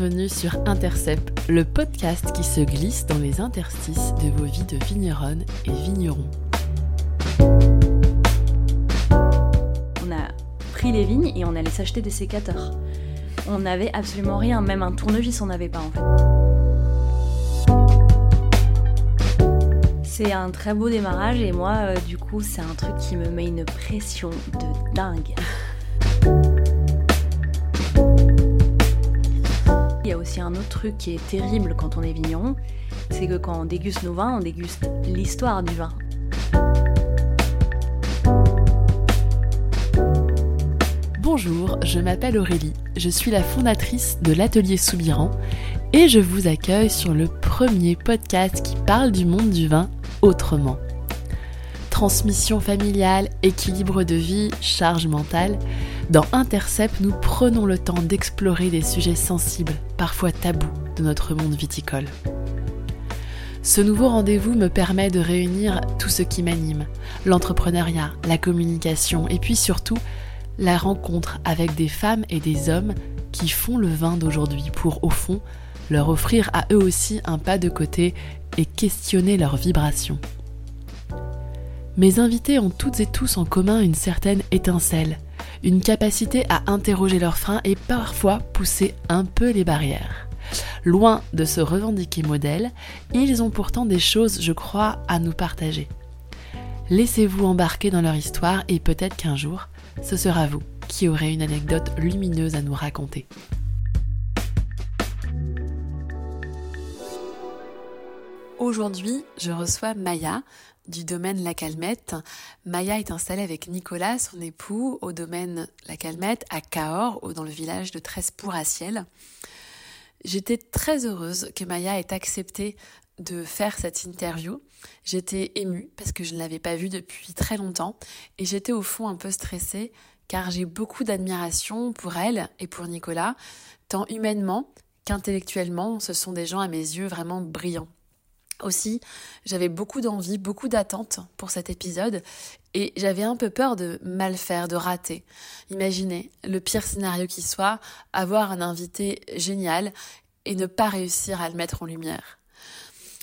bienvenue sur Intercept, le podcast qui se glisse dans les interstices de vos vies de vigneronnes et vignerons. On a pris les vignes et on allait s'acheter des sécateurs. On n'avait absolument rien, même un tournevis on n'avait pas en fait. C'est un très beau démarrage et moi euh, du coup c'est un truc qui me met une pression de dingue. Aussi un autre truc qui est terrible quand on est vigneron, c'est que quand on déguste nos vins, on déguste l'histoire du vin. Bonjour, je m'appelle Aurélie, je suis la fondatrice de l'atelier Soubiran et je vous accueille sur le premier podcast qui parle du monde du vin autrement. Transmission familiale, équilibre de vie, charge mentale, dans Intercept, nous prenons le temps d'explorer des sujets sensibles, parfois tabous, de notre monde viticole. Ce nouveau rendez-vous me permet de réunir tout ce qui m'anime, l'entrepreneuriat, la communication et puis surtout la rencontre avec des femmes et des hommes qui font le vin d'aujourd'hui pour, au fond, leur offrir à eux aussi un pas de côté et questionner leurs vibrations. Mes invités ont toutes et tous en commun une certaine étincelle, une capacité à interroger leurs freins et parfois pousser un peu les barrières. Loin de se revendiquer modèle, ils ont pourtant des choses, je crois, à nous partager. Laissez-vous embarquer dans leur histoire et peut-être qu'un jour, ce sera vous qui aurez une anecdote lumineuse à nous raconter. Aujourd'hui, je reçois Maya, du domaine La Calmette. Maya est installée avec Nicolas, son époux, au domaine La Calmette, à Cahors, dans le village de Trespour-à-Ciel. J'étais très heureuse que Maya ait accepté de faire cette interview. J'étais émue parce que je ne l'avais pas vue depuis très longtemps et j'étais au fond un peu stressée car j'ai beaucoup d'admiration pour elle et pour Nicolas, tant humainement qu'intellectuellement. Ce sont des gens à mes yeux vraiment brillants. Aussi, j'avais beaucoup d'envie, beaucoup d'attentes pour cet épisode et j'avais un peu peur de mal faire, de rater. Imaginez, le pire scénario qui soit, avoir un invité génial et ne pas réussir à le mettre en lumière.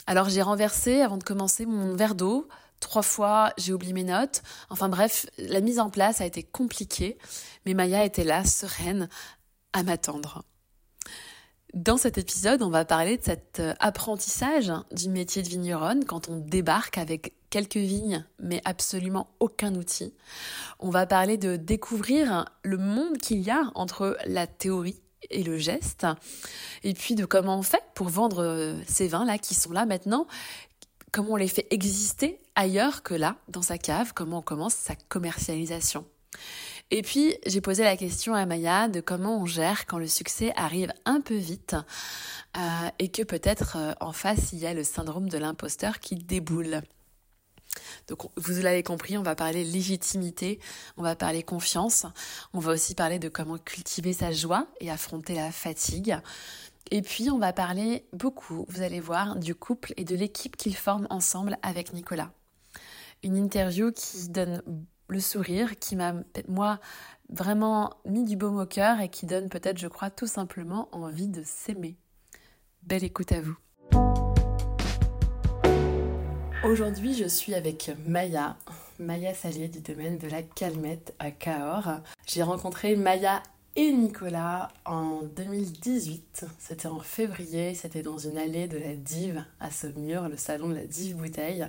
Alors j'ai renversé, avant de commencer, mon verre d'eau. Trois fois, j'ai oublié mes notes. Enfin bref, la mise en place a été compliquée, mais Maya était là, sereine, à m'attendre. Dans cet épisode, on va parler de cet euh, apprentissage du métier de vigneronne quand on débarque avec quelques vignes mais absolument aucun outil. On va parler de découvrir le monde qu'il y a entre la théorie et le geste et puis de comment on fait pour vendre euh, ces vins là qui sont là maintenant comment on les fait exister ailleurs que là dans sa cave, comment on commence sa commercialisation. Et puis, j'ai posé la question à Maya de comment on gère quand le succès arrive un peu vite euh, et que peut-être euh, en face, il y a le syndrome de l'imposteur qui déboule. Donc vous l'avez compris, on va parler légitimité, on va parler confiance, on va aussi parler de comment cultiver sa joie et affronter la fatigue. Et puis on va parler beaucoup, vous allez voir, du couple et de l'équipe qu'ils forment ensemble avec Nicolas. Une interview qui donne le sourire qui m'a, moi, vraiment mis du baume au cœur et qui donne peut-être, je crois, tout simplement envie de s'aimer. Belle écoute à vous. Aujourd'hui, je suis avec Maya, Maya Salier du domaine de la Calmette à Cahors. J'ai rencontré Maya et Nicolas en 2018. C'était en février, c'était dans une allée de la Dive à Saumur, le salon de la Dive Bouteille.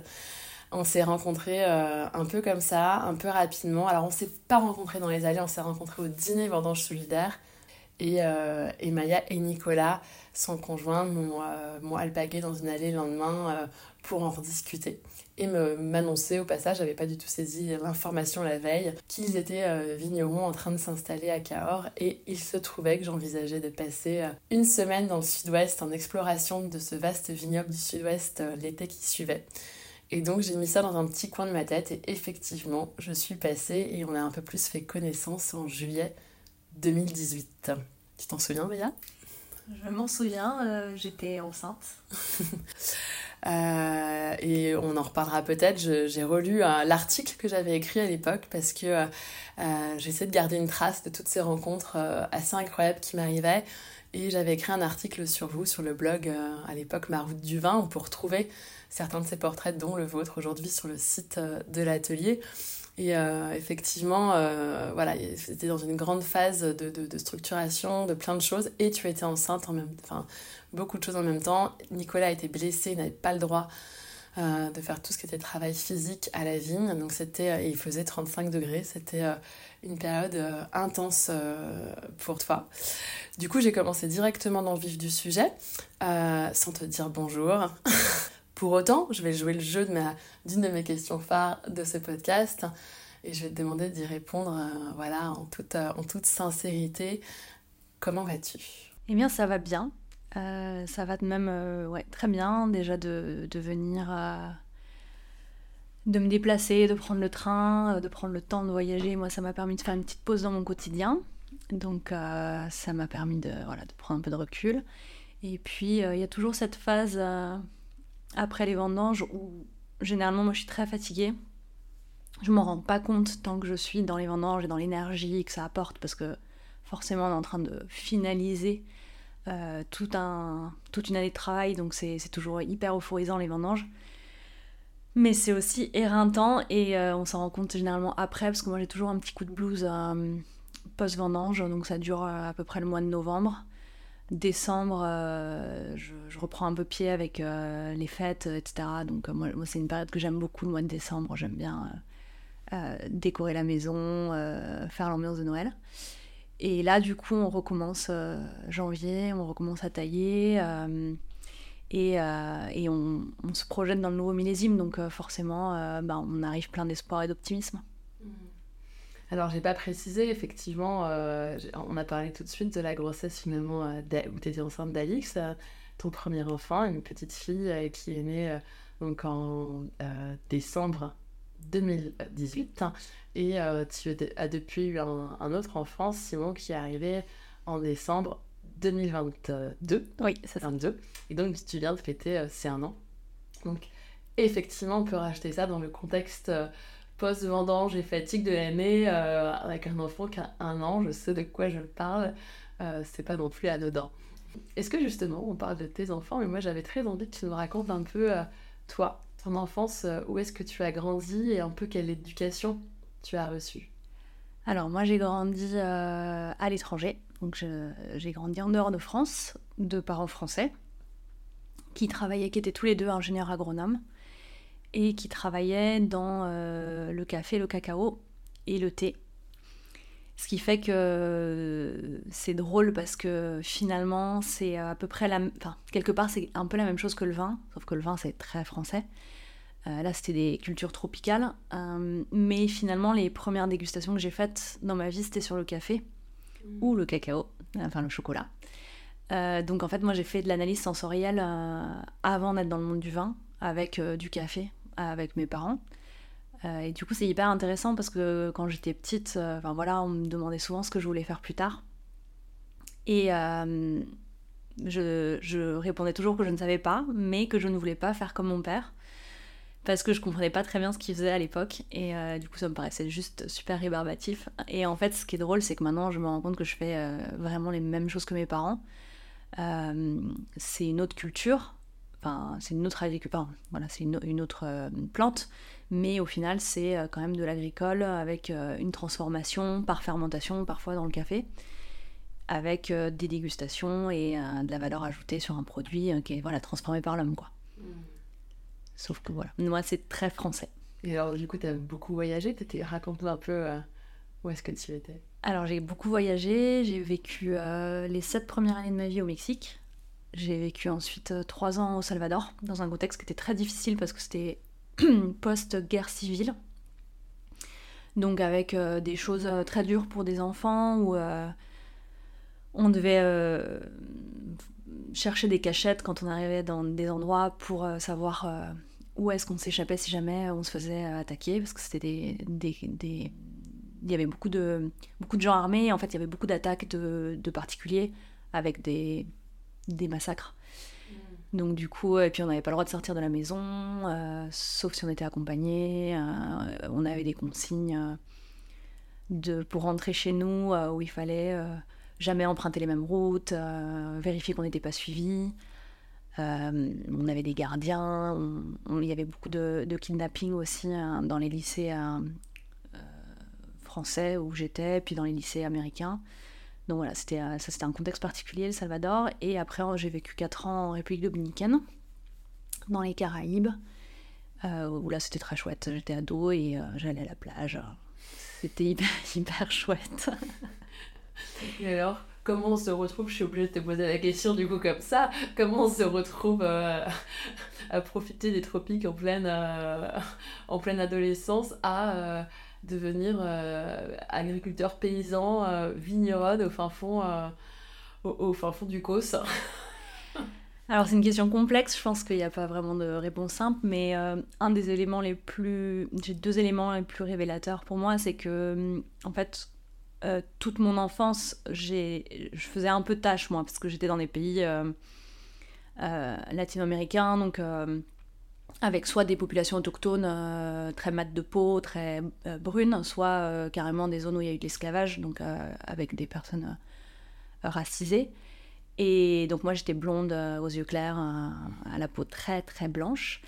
On s'est rencontrés euh, un peu comme ça, un peu rapidement. Alors on s'est pas rencontrés dans les allées, on s'est rencontrés au dîner Vendange Solidaire. Et, euh, et, Maya et Nicolas, son conjoint, m'ont euh, alpagué dans une allée le lendemain euh, pour en rediscuter. Et m'annoncer au passage, j'avais pas du tout saisi l'information la veille, qu'ils étaient vignerons en train de s'installer à Cahors. Et il se trouvait que j'envisageais de passer une semaine dans le sud-ouest en exploration de ce vaste vignoble du sud-ouest l'été qui suivait. Et donc j'ai mis ça dans un petit coin de ma tête et effectivement je suis passée et on a un peu plus fait connaissance en juillet 2018. Tu t'en souviens Béa? Je m'en souviens, euh, j'étais enceinte. Euh, et on en reparlera peut-être. J'ai relu euh, l'article que j'avais écrit à l'époque parce que j'essaie de garder une trace de toutes ces rencontres assez incroyables qui m'arrivaient Et j'avais écrit un article sur vous sur le blog à l'époque Ma route du vin où pour trouver certains de ces portraits, dont le vôtre aujourd'hui sur le site de l'atelier. Et euh, effectivement, euh, voilà, c'était dans une grande phase de, de, structuration, de plein de choses. Et tu étais enceinte en même enfin, beaucoup de choses en même temps. Nicolas été blessé, il n'avait pas le droit euh, de faire tout ce qui était travail physique à la vigne. Donc c'était, il faisait 35 degrés. C'était une période intense pour toi. Du coup, j'ai commencé directement dans le vif du sujet, sans te dire bonjour. Pour autant, je vais jouer le jeu d'une de, mes questions phares de ce podcast et je vais te demander d'y répondre euh, voilà, en, toute, euh, en toute sincérité. Comment vas-tu? Eh bien, ça va bien. Euh, ça va même ouais, très bien déjà de, de venir de me déplacer, de prendre le train, de prendre le temps de voyager. Moi, ça m'a permis de faire une petite pause dans mon quotidien. Donc, ça m'a permis de, voilà, de prendre un peu de recul. Et puis, il y a toujours cette phase après les vendanges où généralement moi je suis très fatiguée. Je m'en rends pas compte tant que je suis dans les vendanges et dans l'énergie que ça apporte parce que forcément on est en train de finaliser euh, tout toute une année de travail donc c'est toujours hyper euphorisant les vendanges. Mais c'est aussi éreintant et euh, on s'en rend compte généralement après parce que moi j'ai toujours un petit coup de blues euh, post-vendange donc ça dure à peu près le mois de novembre décembre, euh, je, reprends un peu pied avec euh, les fêtes, etc. Donc euh, moi, c'est une période que j'aime beaucoup, le mois de décembre. J'aime bien décorer la maison, faire l'ambiance de Noël. Et là, du coup, on recommence janvier, on recommence à tailler. Et, et on, se projette dans le nouveau millésime, donc forcément, bah, on arrive plein d'espoir et d'optimisme. Alors, j'ai pas précisé, effectivement, euh, on a parlé tout de suite de la grossesse finalement euh, où tu étais enceinte d'Alix, euh, ton premier enfant, une petite fille qui est née donc en décembre 2018. et tu as depuis eu un, autre enfant, Simon, qui est arrivé en décembre 2022. Oui, c'est ça. Et donc, tu viens de fêter c'est un an. Donc, effectivement, on peut racheter ça dans le contexte post-vendange et fatigue de l'année euh, avec un enfant qui a un an, je sais de quoi je parle, euh, c'est pas non plus anodin. Est-ce que justement, on parle de tes enfants, mais moi j'avais très envie que tu nous racontes un peu euh, toi, ton enfance, où est-ce que tu as grandi et un peu quelle éducation tu as reçue? Alors moi j'ai grandi à l'étranger, donc j'ai grandi en dehors de France, de parents français, qui travaillaient, qui étaient tous les deux ingénieurs agronomes et qui travaillait dans euh, le café, le cacao et le thé. Ce qui fait que c'est drôle parce que finalement, c'est à peu près la. Quelque part, c'est un peu la même chose que le vin, sauf que le vin, c'est très français. Euh, là, c'était des cultures tropicales. Euh, mais finalement, les premières dégustations que j'ai faites dans ma vie, c'était sur le café ou le cacao, enfin le chocolat. donc en fait, moi, j'ai fait de l'analyse sensorielle avant d'être dans le monde du vin, avec du café, avec mes parents. Euh, et du coup, c'est hyper intéressant parce que quand j'étais petite, euh, enfin voilà, on me demandait souvent ce que je voulais faire plus tard. Et euh, je, je, répondais toujours que je ne savais pas, mais que je ne voulais pas faire comme mon père. Parce que je comprenais pas très bien ce qu'il faisait à l'époque. Et du coup, ça me paraissait juste super rébarbatif. Et en fait, ce qui est drôle, c'est que maintenant, je me rends compte que je fais vraiment les mêmes choses que mes parents. c'est une autre culture, Enfin, c'est une autre agriculture, voilà, c'est une, autre euh, plante, mais au final, c'est euh, quand même de l'agricole avec euh, une transformation par fermentation, parfois dans le café, avec des dégustations et de la valeur ajoutée sur un produit qui est voilà, transformé par l'homme, quoi. Sauf que voilà, moi, c'est très français. Et alors, du coup, tu as beaucoup voyagé, raconte-nous un peu où est-ce que tu étais Alors, j'ai beaucoup voyagé, j'ai vécu les sept premières années de ma vie au Mexique, j'ai vécu ensuite euh, trois ans au Salvador, dans un contexte qui était très difficile parce que c'était post-guerre civile. Donc avec euh, des choses euh, très dures pour des enfants où on devait chercher des cachettes quand on arrivait dans des endroits pour savoir où est-ce qu'on s'échappait si jamais on se faisait attaquer parce que c'était des, des, des, il y avait beaucoup de beaucoup de gens armés en fait il y avait beaucoup d'attaques de, de particuliers avec des des massacres. Mm. Donc du coup, et puis on n'avait pas le droit de sortir de la maison, euh, sauf si on était accompagné. Euh, on avait des consignes euh, de, pour rentrer chez nous où il fallait jamais emprunter les mêmes routes, vérifier qu'on n'était pas suivi. On avait des gardiens, il y avait beaucoup de, kidnapping aussi hein, dans les lycées français où j'étais, puis dans les lycées américains. Donc voilà, c'était, ça c'était un contexte particulier, le Salvador. Et après, j'ai vécu 4 ans en République dominicaine, dans les Caraïbes, où là c'était très chouette. J'étais ado et j'allais à la plage. C'était hyper, hyper chouette. Et alors, comment on se retrouve Je suis obligée de te poser la question du coup comme ça. Comment on se retrouve euh, à profiter des tropiques en pleine, euh, en pleine adolescence à euh, devenir agriculteur paysan, vigneronne au fin fond, au, fin fond du Causse alors c'est une question complexe, je pense qu'il n'y a pas vraiment de réponse simple, mais un des éléments les plus... J'ai deux éléments les plus révélateurs pour moi, c'est que mm, en fait, euh, toute mon enfance, je faisais un peu de tâche moi, parce que j'étais dans des pays euh, latino-américains, donc avec soit des populations autochtones très mates de peau, très brunes, soit carrément des zones où il y a eu de l'esclavage, donc avec des personnes racisées. Et donc moi j'étais blonde euh, aux yeux clairs, euh, à la peau très très blanche.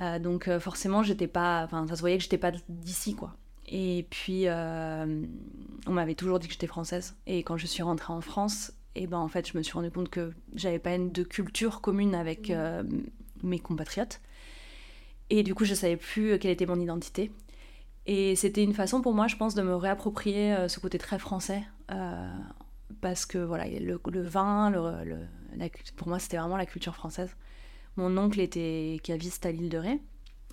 Euh, donc forcément j'étais pas, enfin ça se voyait que j'étais pas d'ici quoi. Et puis on m'avait toujours dit que j'étais française. Et quand je suis rentrée en France, et eh ben en fait je me suis rendu compte que j'avais pas une de culture commune avec mmh. mes compatriotes. Et du coup je savais plus quelle était mon identité. Et c'était une façon pour moi, je pense, de me réapproprier ce côté très français parce que voilà, le, vin, le, pour moi c'était vraiment la culture française. Mon oncle était caviste à l'île de Ré, et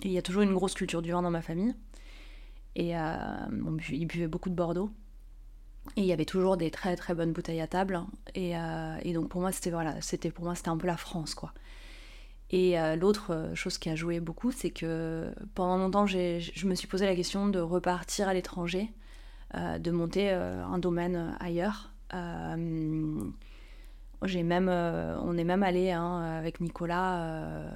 il y a toujours une grosse culture du vin dans ma famille. Et euh, il buvait beaucoup de Bordeaux. Et il y avait toujours des très très bonnes bouteilles à table. Et, euh, donc pour moi c'était voilà, pour moi c'était un peu la France quoi. Et euh, l'autre chose qui a joué beaucoup, c'est que pendant longtemps, je me suis posé la question de repartir à l'étranger, de monter un domaine ailleurs. J'ai même, on est même allé hein, avec Nicolas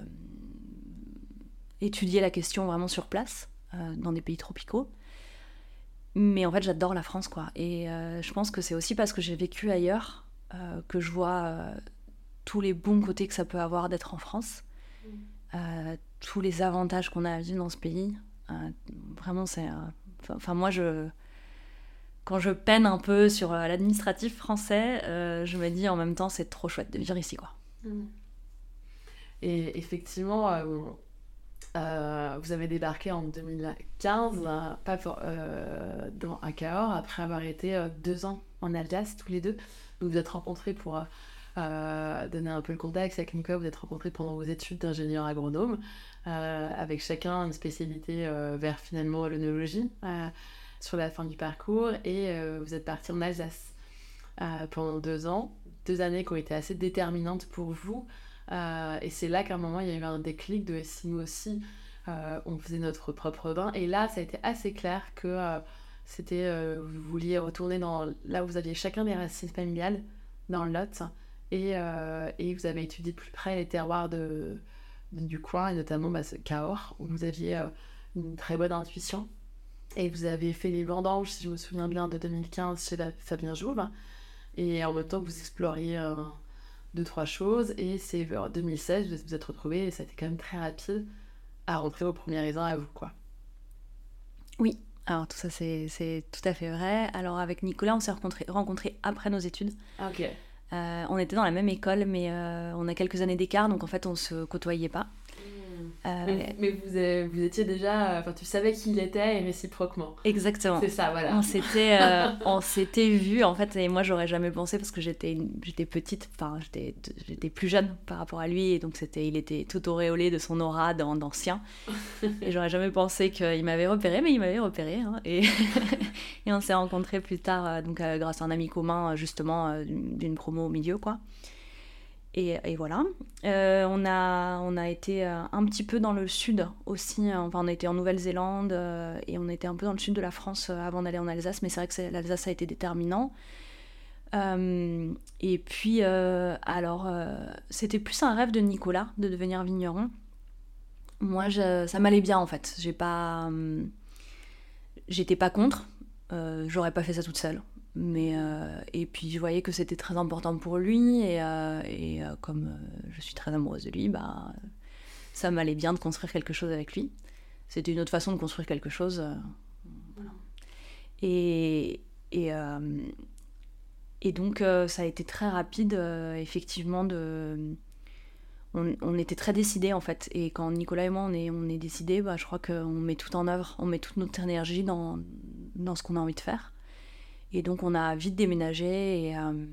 étudier la question vraiment sur place, dans des pays tropicaux. Mais en fait, j'adore la France, quoi. Et je pense que c'est aussi parce que j'ai vécu ailleurs que je vois tous les bons côtés que ça peut avoir d'être en France, tous les avantages qu'on a à vivre dans ce pays. vraiment, c'est. Enfin, moi, je quand je peine un peu sur euh, l'administratif français, euh, je me dis en même temps c'est trop chouette de vivre ici quoi. Mm. Et effectivement, euh, vous avez débarqué en 2015 pas dans, à Cahors après avoir été deux ans en Alsace tous les deux. Vous vous êtes rencontrés pour donner un peu le contexte avec Nicolas, vous êtes rencontrés pendant vos études d'ingénieur agronome avec chacun une spécialité vers finalement l'œnologie sur la fin du parcours et euh, vous êtes parti en Alsace euh, pendant deux ans, deux années qui ont été assez déterminantes pour vous. Euh, et c'est là qu'à un moment il y a eu un déclic de si nous aussi on faisait notre propre vin. Et là, ça a été assez clair que c'était vous vouliez retourner dans là où vous aviez chacun des racines familiales dans le Lot et, et vous avez étudié de plus près les terroirs de, du coin et notamment bah, Cahors où vous aviez une très bonne intuition et vous avez fait les vendanges, si je me souviens bien, de 2015 chez Fabien Jouve. Et en même temps, vous exploriez euh, deux, trois choses. Et c'est vers 2016, vous vous êtes retrouvés et ça a été quand même très rapide à rentrer au premier raisin à vous, quoi. Oui, alors tout ça, c'est tout à fait vrai. Alors avec Nicolas, on s'est rencontrés après nos études. Ah, ok. Euh, on était dans la même école, mais euh, on a quelques années d'écart, donc en fait, on se côtoyait pas. Euh, mais, vous, vous, étiez déjà, enfin tu savais qui il était et réciproquement. Exactement. C'est ça, voilà. On s'était, euh, on s'était vu en fait et moi j'aurais jamais pensé parce que j'étais, j'étais petite, enfin j'étais, j'étais plus jeune par rapport à lui et donc c'était, il était tout auréolé de son aura d'ancien et j'aurais jamais pensé qu'il m'avait repéré, mais il m'avait repéré hein, et, et on s'est rencontrés plus tard euh, donc grâce à un ami commun justement d'une promo au milieu quoi. Et, voilà. Euh, on, a, on a été euh, un petit peu dans le sud aussi. Hein. Enfin, on été en Nouvelle-Zélande euh, et on était un peu dans le sud de la France avant d'aller en Alsace. Mais c'est vrai que l'Alsace a été déterminant. et puis, alors, c'était plus un rêve de Nicolas de devenir vigneron. Moi, ça m'allait bien en fait. J'ai pas, j'étais pas contre. J'aurais pas fait ça toute seule. Mais, et puis je voyais que c'était très important pour lui, et, et comme je suis très amoureuse de lui, bah, ça m'allait bien de construire quelque chose avec lui. C'était une autre façon de construire quelque chose. Et, et, et donc ça a été très rapide, effectivement, de on, était très décidés en fait. Et quand Nicolas et moi on est, on est décidés, bah, je crois qu'on met tout en œuvre, on met toute notre énergie dans, dans ce qu'on a envie de faire. Et donc on a vite déménagé et, euh,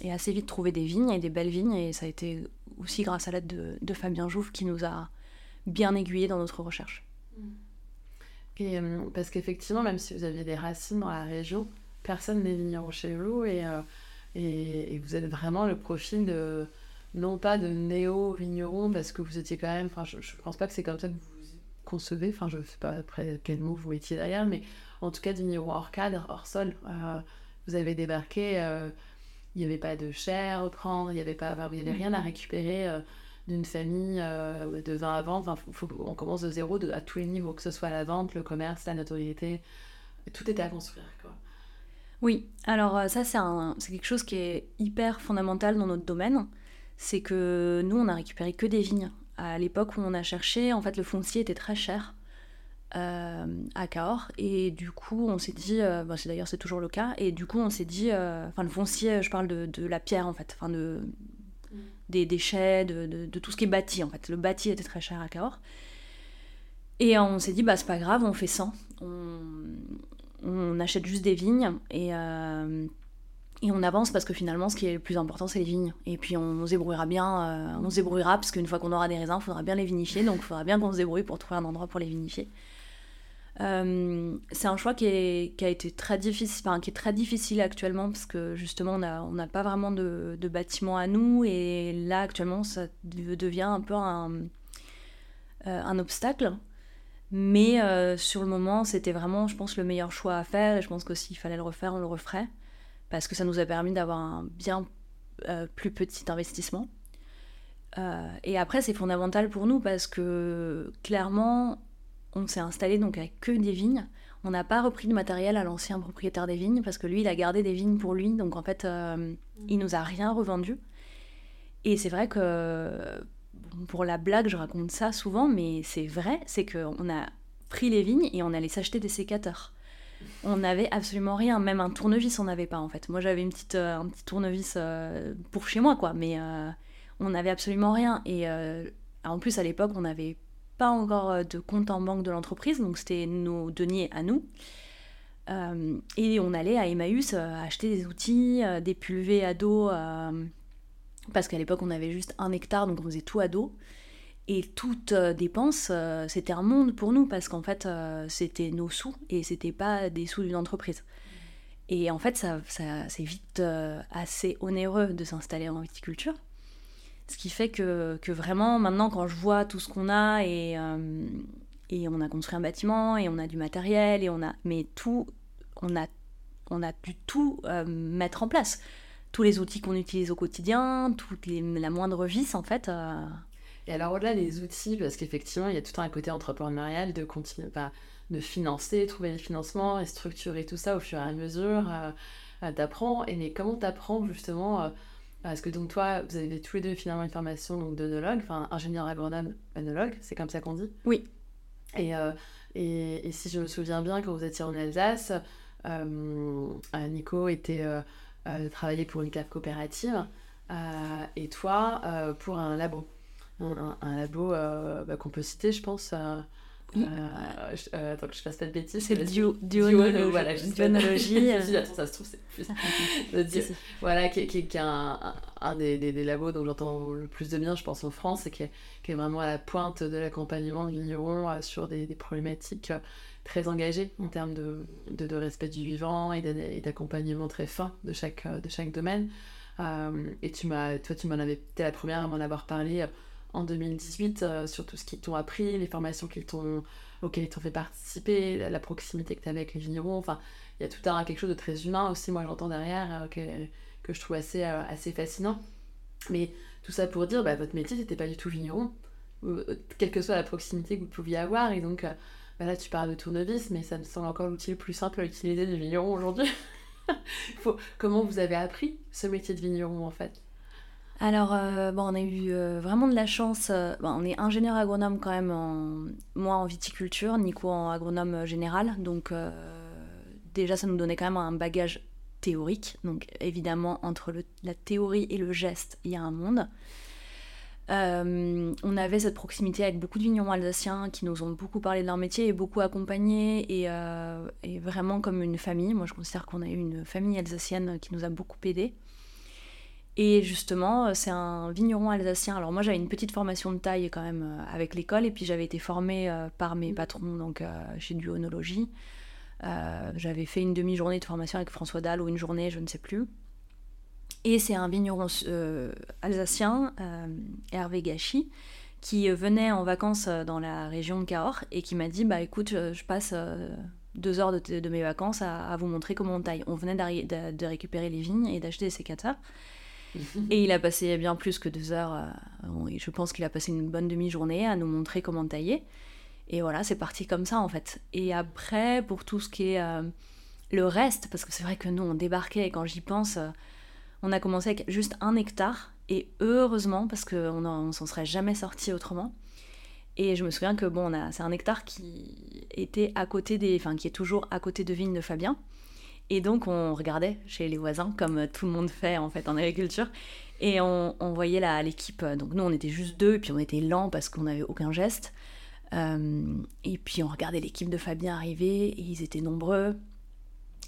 et, assez vite trouvé des vignes et des belles vignes. Et ça a été aussi grâce à l'aide de, Fabien Jouve qui nous a bien aiguillés dans notre recherche. Euh, parce qu'effectivement, même si vous aviez des racines dans la région, personne n'est vigneron chez vous et, euh, vous êtes vraiment le profil de non pas de néo-vigneron, parce que vous étiez quand même, je, ne pense pas que c'est comme ça que vous vous concevez, enfin, je sais pas après quel mot vous étiez derrière, mais en tout cas, vigneron hors cadre, hors sol. Euh, vous avez débarqué, euh, il n'y avait pas de chair à reprendre, il n'y avait pas, enfin, il avait rien à récupérer euh, d'une famille de vin à vendre. Enfin, on commence de zéro à tous les niveaux, que ce soit la vente, le commerce, la notoriété, tout était à construire, quoi. Oui, alors ça c'est quelque chose qui est hyper fondamental dans notre domaine c'est que nous, on a récupéré que des vignes. À l'époque où on a cherché, en fait, le foncier était très cher euh, à Cahors. Et du coup, on s'est dit, euh, c'est d'ailleurs c'est toujours le cas, et du coup, on s'est dit, euh, enfin, le foncier, je parle de, la pierre, en fait, enfin, de, mm. des déchets, de, tout ce qui est bâti, en fait. Le bâti était très cher à Cahors. Et on s'est dit, bah, c'est pas grave, on fait 100. On, on achète juste des vignes, et et on avance parce que finalement, ce qui est le plus important, c'est les vignes. Et puis on, se débrouillera bien, on se débrouillera parce qu'une fois qu'on aura des raisins, il faudra bien les vinifier. Donc il faudra bien qu'on se débrouille pour trouver un endroit pour les vinifier. Euh, c'est un choix qui, est, a été très difficile, enfin, qui est très difficile actuellement parce que justement on n'a pas vraiment de, bâtiment à nous et là actuellement ça devient un peu un, euh, obstacle. Mais sur le moment c'était vraiment, je pense, le meilleur choix à faire et je pense que s'il fallait le refaire, on le referait parce que ça nous a permis d'avoir un bien euh, plus petit investissement. Euh, et après, c'est fondamental pour nous parce que clairement, on s'est installé donc avec que des vignes. On n'a pas repris de matériel à l'ancien propriétaire des vignes parce que lui, il a gardé des vignes pour lui. Donc en fait, euh, il nous a rien revendu. Et c'est vrai que pour la blague, je raconte ça souvent, mais c'est vrai, c'est qu'on a pris les vignes et on allait s'acheter des sécateurs on n'avait absolument rien, même un tournevis on n'avait pas en fait. Moi j'avais une petite, euh, un petit tournevis euh, pour chez moi quoi, mais euh, on n'avait absolument rien. Et en plus à l'époque on n'avait pas encore de compte en banque de l'entreprise, donc c'était nos deniers à nous. et on allait à Emmaüs acheter des outils, des pulvées à dos, parce qu'à l'époque on avait juste un hectare, donc on faisait tout à dos. Et toute euh, dépense, euh, c'était un monde pour nous parce qu'en fait, euh, c'était nos sous et c'était pas des sous d'une entreprise. Et en fait, ça, ça c'est vite assez onéreux de s'installer en viticulture. Ce qui fait que, que, vraiment, maintenant, quand je vois tout ce qu'on a et, et on a construit un bâtiment et on a du matériel et on a, mais tout, on a, on a dû tout mettre en place. Tous les outils qu'on utilise au quotidien, toute la moindre vis, en fait et alors, au-delà des outils, parce qu'effectivement, il y a tout un côté entrepreneurial de continuer, bah, de financer, trouver les financements et structurer tout ça au fur et à mesure. Euh, euh t'apprends, et mais comment t'apprends justement euh, Parce que donc toi, vous avez tous les deux finalement une formation donc d'œnologue, enfin ingénieur agronome, œnologue, c'est comme ça qu'on dit Oui. Et, euh, et, et, si je me souviens bien, quand vous étiez en Alsace, Nico était travaillait pour une cave coopérative et toi pour un labo un, labo euh, bah, qu'on peut citer, je pense. Euh, euh, euh, attends que je fasse pas de bêtises. C'est le duo, duonologie. Voilà, duonologie. attends, ça se trouve, c'est plus. Voilà, qui, qui, qui est un, un des, des, des, labos dont j'entends le plus de bien, je pense, en France, et qui est, qui est vraiment à la pointe de l'accompagnement de vignerons sur des, des, problématiques très engagées en termes de, de, de respect du vivant et d'accompagnement très fin de chaque, de chaque domaine. et tu m'as, toi, tu m'en avais, été la première à m'en avoir parlé en 2018 euh, sur tout ce qu'ils t'ont appris, les formations qu'ils auxquelles ils t'ont fait participer, la, proximité que tu avais avec les vignerons. Enfin, il y a tout un quelque chose de très humain aussi, moi j'entends derrière, euh, que, que, je trouve assez, euh, assez fascinant. Mais tout ça pour dire, bah, votre métier, c'était pas du tout vigneron, quelle que soit la proximité que vous pouviez avoir. Et donc, bah, là, tu parles de tournevis, mais ça me semble encore l'outil le plus simple à utiliser du vigneron aujourd'hui. Comment vous avez appris ce métier de vigneron en fait? Alors, euh, on a eu euh, vraiment de la chance. Euh, on est ingénieur agronome quand même, moi en viticulture, Nico en agronome général. Donc, déjà, ça nous donnait quand même un bagage théorique. Donc, évidemment, entre la théorie et le geste, il y a un monde. on avait cette proximité avec beaucoup de vignerons alsaciens qui nous ont beaucoup parlé de leur métier et beaucoup accompagnés et vraiment comme une famille. Moi, je considère qu'on a eu une famille alsacienne qui nous a beaucoup aidés. Et justement, euh, c'est un vigneron alsacien. Alors moi, j'avais une petite formation de taille quand même euh, avec l'école, et puis j'avais été formée euh, par mes patrons donc chez Duonologie. j'avais fait une demi-journée de formation avec François Dalle ou une journée, je ne sais plus. Et c'est un vigneron alsacien, Hervé Gachi, qui venait en vacances dans la région de Cahors et qui m'a dit bah écoute, je passe deux heures de, mes vacances à, vous montrer comment on taille. On venait de, de récupérer les vignes et d'acheter des sécateurs. Et il a passé bien plus que deux heures. Euh, je pense qu'il a passé une bonne demi-journée à nous montrer comment tailler. Et voilà, c'est parti comme ça en fait. Et après, pour tout ce qui est euh, le reste, parce que c'est vrai que nous on débarquait et quand j'y pense, euh, on a commencé avec juste un hectare. Et heureusement, parce qu'on ne s'en serait jamais sorti autrement. Et je me souviens que bon, c'est un hectare qui était à côté des, enfin qui est toujours à côté de vignes de Fabien. Et donc on regardait chez les voisins, comme tout le monde fait en fait en agriculture, et on, voyait l'équipe. Donc nous on était juste deux, et puis on était lents parce qu'on n'avait aucun geste. Euh, et puis on regardait l'équipe de Fabien arriver, et ils étaient nombreux.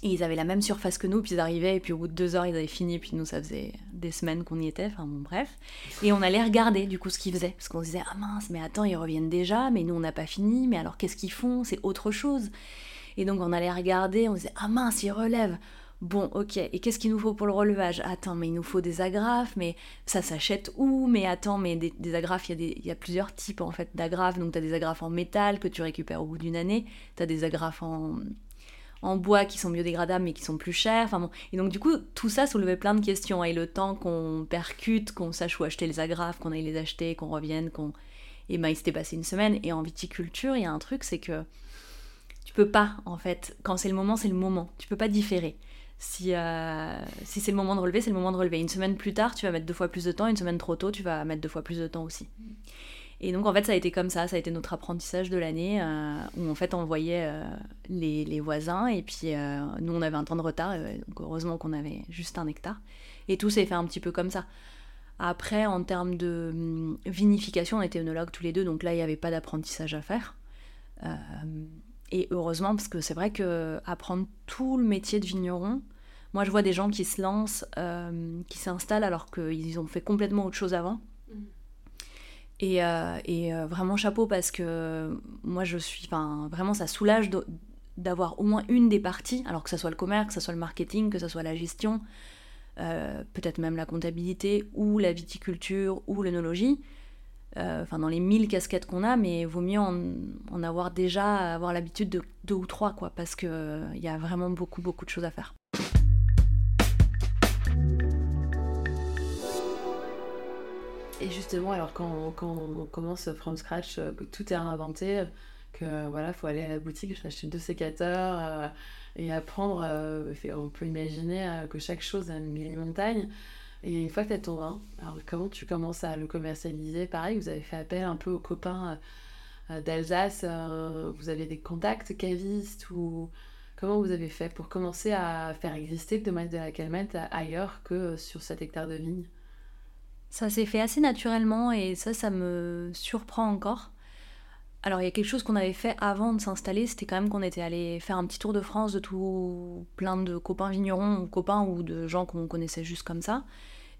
Et ils avaient la même surface que nous, puis ils arrivaient, et puis au bout de deux heures, ils avaient fini, et puis nous, ça faisait des semaines qu'on y était, enfin bon, bref. Et on allait regarder, du coup, ce qu'ils faisaient, parce qu'on se disait, ah mince, mais attends, ils reviennent déjà, mais nous, on n'a pas fini, mais alors qu'est-ce qu'ils font? C'est autre chose. Et donc on allait regarder, on disait ah mince, il relève. Bon, ok, et qu'est-ce qu'il nous faut pour le relevage? Attends, mais il nous faut des agrafes, mais ça s'achète où? Mais attends, mais des, agrafes, il y, a y, a plusieurs types en fait d'agrafes. Donc tu as des agrafes en métal que tu récupères au bout d'une année, tu as des agrafes en, bois qui sont biodégradables mais qui sont plus chers. Enfin bon. Et donc du coup, tout ça soulevait plein de questions. Et le temps qu'on percute, qu'on sache où acheter les agrafes, qu'on aille les acheter, qu'on revienne, qu'on... Et ben il s'était passé une semaine. Et en viticulture, il y a un truc, c'est que peux pas, en fait. Quand c'est le moment, c'est le moment. Tu peux pas différer. Si, euh, si c'est le moment de relever, c'est le moment de relever. Une semaine plus tard, tu vas mettre deux fois plus de temps. Une semaine trop tôt, tu vas mettre deux fois plus de temps aussi. Et donc, en fait, ça a été comme ça. Ça a été notre apprentissage de l'année, euh, où en fait, on voyait euh, les, les, voisins. Et puis, nous, on avait un temps de retard. heureusement qu'on avait juste un hectare. Et tout s'est fait un petit peu comme ça. Après, en termes de hum, vinification, on était œnologues tous les deux. Donc là, il n'y avait pas d'apprentissage à faire. Et heureusement, parce que c'est vrai que apprendre tout le métier de vigneron, moi je vois des gens qui se lancent, euh, qui s'installent alors qu'ils ont fait complètement autre chose avant. Mm. Et, euh, et euh, vraiment chapeau parce que moi je suis, enfin vraiment ça soulage d'avoir au moins une des parties, alors que ce soit le commerce, que ce soit le marketing, que ce soit la gestion, peut-être même la comptabilité ou la viticulture ou l'œnologie euh, enfin dans les mille casquettes qu'on a, mais vaut mieux en, avoir déjà, avoir l'habitude de deux ou trois, quoi, parce qu'il euh, y a vraiment beaucoup, beaucoup de choses à faire. Et justement, alors quand, on commence from scratch, euh, tout est réinventé, que voilà, faut aller à la boutique, acheter deux sécateurs et apprendre. on peut imaginer que chaque chose a une mini-montagne. Et une fois que tu as ton vin, comment tu commences à le commercialiser? Pareil, vous avez fait appel un peu aux copains euh, euh, d'Alsace, euh, vous avez des contacts cavistes ou comment vous avez fait pour commencer à faire exister le domaine de la calmette ailleurs que sur cet hectare de vigne? Ça s'est fait assez naturellement et ça, ça me surprend encore. Alors il y a quelque chose qu'on avait fait avant de s'installer, c'était quand même qu'on était allé faire un petit tour de France de tout plein de copains vignerons, copains ou de gens qu'on connaissait juste comme ça.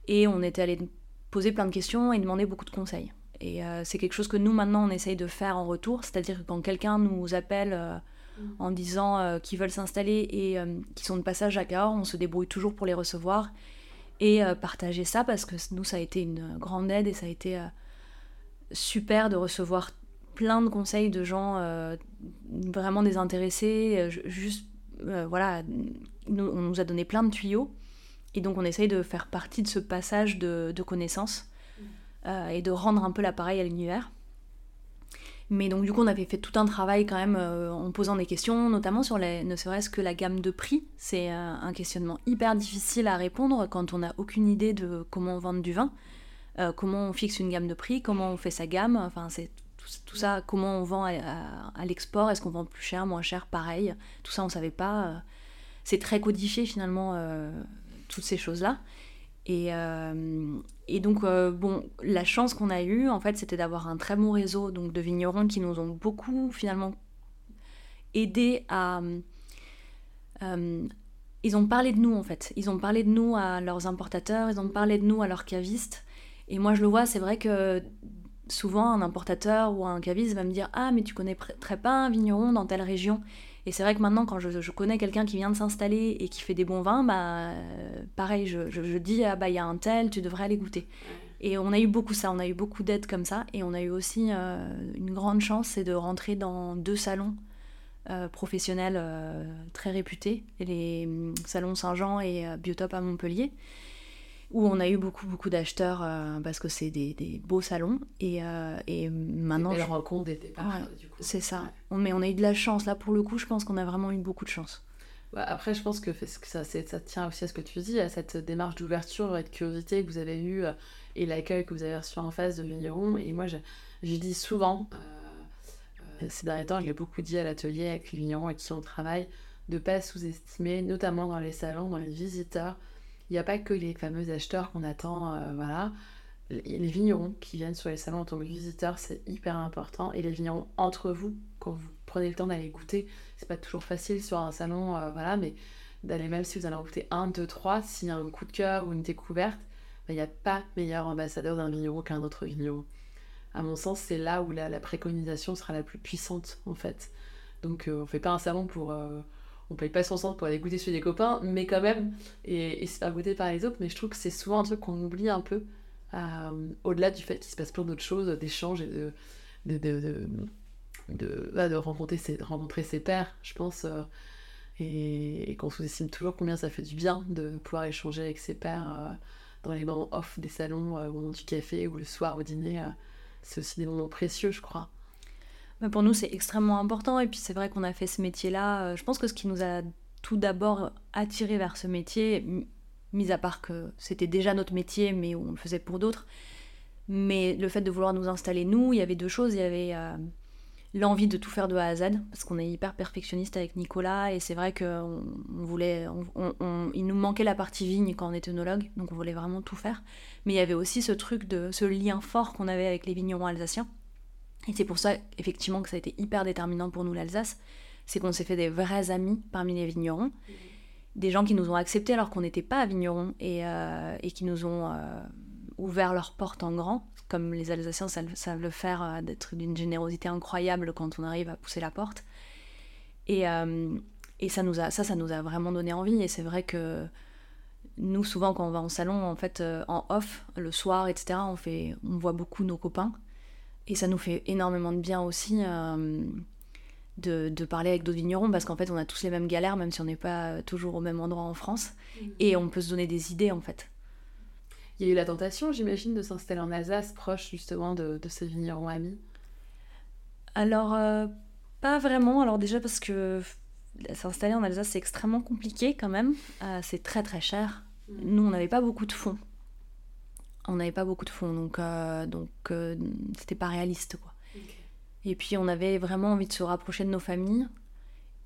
Et on était allé poser plein de questions et demander beaucoup de conseils. Et euh, c'est quelque chose que nous maintenant on essaye de faire en retour, c'est-à-dire que quand quelqu'un nous appelle euh, en disant euh, qu'ils veulent s'installer et qu'ils sont de passage à Cahors, on se débrouille toujours pour les recevoir et partager ça parce que nous ça a été une grande aide et ça a été super de recevoir plein de conseils de gens euh, vraiment désintéressés. Euh, juste, euh, voilà, on nous a donné plein de tuyaux. Et donc on essaye de faire partie de ce passage de, connaissances et de rendre un peu l'appareil à l'univers. Mais donc du coup on avait fait tout un travail quand même en posant des questions, notamment sur les, ne serait-ce que la gamme de prix. C'est un questionnement hyper difficile à répondre quand on n'a aucune idée de comment vendre du vin, comment on fixe une gamme de prix, comment on fait sa gamme. Enfin c'est tout, ça, comment on vend à, l'export, est-ce qu'on vend plus cher, moins cher, pareil. Tout ça on savait pas. C'est très codifié finalement toutes ces choses-là. Et, euh, et donc, euh, bon, la chance qu'on a eue, en fait, c'était d'avoir un très bon réseau donc, de vignerons qui nous ont beaucoup, finalement, aidé à... Euh, ils ont parlé de nous, en fait. Ils ont parlé de nous à leurs importateurs, ils ont parlé de nous à leurs cavistes. Et moi, je le vois, c'est vrai que souvent, un importateur ou un caviste va me dire Ah, mais tu connais très pas un vigneron dans telle région. Et c'est vrai que maintenant, quand je, connais quelqu'un qui vient de s'installer et qui fait des bons vins, bah, pareil, je, dis, ah bah il y a un tel, tu devrais aller goûter. Et on a eu beaucoup ça, on a eu beaucoup d'aides comme ça. Et on a eu aussi euh, une grande chance, c'est de rentrer dans deux salons euh, professionnels euh, très réputés, les hum, salons Saint-Jean et Biotop à Montpellier où on a eu beaucoup beaucoup d'acheteurs euh, parce que c'est des, des, beaux salons. Et, euh, et maintenant je... rencontre des départs du coup. c'est ça. Mais on a eu de la chance. Là pour le coup je pense qu'on a vraiment eu beaucoup de chance. Après je pense que ça, ça tient aussi à ce que tu dis à cette démarche d'ouverture et de curiosité que vous avez eue euh, et l'accueil que vous avez reçu en face de vignerons et moi je, je dis souvent ces derniers temps j'ai beaucoup dit à l'atelier avec les vignerons avec qui on travaille de pas sous-estimer notamment dans les salons dans les visiteurs il n'y a pas que les fameux acheteurs qu'on attend, euh, voilà. Les vignerons qui viennent sur les salons en tant que visiteurs, c'est hyper important. Et les vignerons entre vous, quand vous prenez le temps d'aller goûter, c'est pas toujours facile sur un salon, euh, voilà, mais d'aller même si vous allez en goûter un, deux, trois, s'il y a un coup de cœur ou une découverte, ben, il n'y a pas meilleur ambassadeur d'un vigneron qu'un autre vigneron. À mon sens, c'est là où la, préconisation sera la plus puissante, en fait. Donc, euh, on fait pas un salon pour on paye pas son sang pour aller goûter chez des copains, mais quand même, et, se faire goûter par les autres. Mais je trouve que c'est souvent un truc qu'on oublie un peu, euh, au-delà du fait qu'il se passe plein d'autres choses, d'échanges et de, de, de, de rencontrer, ses, rencontrer pairs, je pense. Euh, et, qu'on sous-estime toujours combien ça fait du bien de pouvoir échanger avec ses pairs euh, dans les moments off des salons, au moment du café ou le soir au dîner. c'est aussi des moments précieux, je crois pour nous, c'est extrêmement important. Et puis, c'est vrai qu'on a fait ce métier-là. Euh, je pense que ce qui nous a tout d'abord attiré vers ce métier, mis à part que c'était déjà notre métier, mais on le faisait pour d'autres, mais le fait de vouloir nous installer, nous, il y avait deux choses. Il y avait euh, l'envie de tout faire de A à Z, parce qu'on est hyper perfectionniste avec Nicolas, et c'est vrai qu'on on voulait. il nous manquait la partie vigne quand on était œnologue, donc on voulait vraiment tout faire. Mais il y avait aussi ce truc de ce lien fort qu'on avait avec les vignerons alsaciens et c'est pour ça, effectivement, que ça a été hyper déterminant pour nous, l'Alsace. C'est qu'on s'est fait des vrais amis parmi les vignerons. Mmh. Des gens qui nous ont acceptés alors qu'on n'était pas vignerons et, euh, et qui nous ont euh, ouvert leurs portes en grand. Comme les Alsaciens savent, le faire, euh, d'être d'une générosité incroyable quand on arrive à pousser la porte. Et, et ça, nous a, ça, ça nous a vraiment donné envie. Et c'est vrai que nous, souvent, quand on va en salon, en fait, en off, le soir, etc., on, fait, on voit beaucoup nos copains. Et ça nous fait énormément de bien aussi euh, de, parler avec d'autres vignerons parce qu'en fait on a tous les mêmes galères même si on n'est pas toujours au même endroit en France mhm. et on peut se donner des idées en fait. Il y a eu la tentation j'imagine de s'installer en Alsace proche justement de, ces vignerons amis? Alors euh, pas vraiment alors déjà parce que s'installer en Alsace c'est extrêmement compliqué quand même euh, c'est très très cher. Mhm. Nous on n'avait pas beaucoup de fonds on n'avait pas beaucoup de fonds, donc euh, donc euh, c'était pas réaliste quoi. Et puis on avait vraiment envie de se rapprocher de nos familles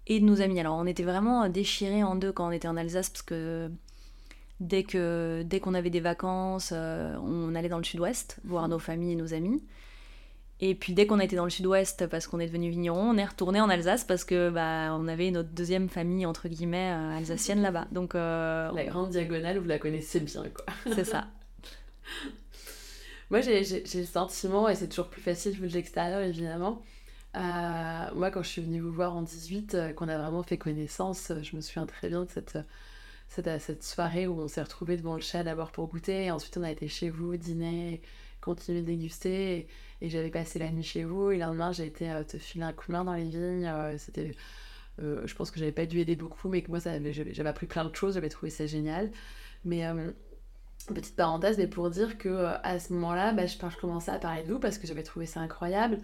et de nos amis. Alors on était vraiment déchirés en deux quand on était en Alsace parce que dès que dès qu'on avait des vacances, euh, on allait dans le sud-ouest voir nos familles et nos amis. Et puis dès qu'on était dans le sud-ouest parce qu'on est devenu vigneron, on est retourné en Alsace parce que bah on avait notre deuxième famille entre guillemets alsacienne là-bas. Donc la grande diagonale, vous la connaissez bien quoi. C'est ça. moi, j'ai le sentiment, et c'est toujours plus facile vu de l'extérieur, évidemment. Euh, moi, quand je suis venue vous voir en 18, euh, qu'on a vraiment fait connaissance, euh, je me souviens très bien de cette, cette, cette soirée où on s'est retrouvés devant le chat d'abord pour goûter, et ensuite on a été chez vous, dîner, continuer de déguster, et, j'avais passé la nuit chez vous, et le lendemain j'ai été te filer un coup de main dans les vignes. C'était, je pense que j'avais pas dû aider beaucoup, mais que moi j'avais appris plein de choses, j'avais trouvé ça génial. Mais Petite parenthèse, mais pour dire que euh, à ce moment-là, bah, je, je, commençais à parler de vous parce que j'avais trouvé ça incroyable.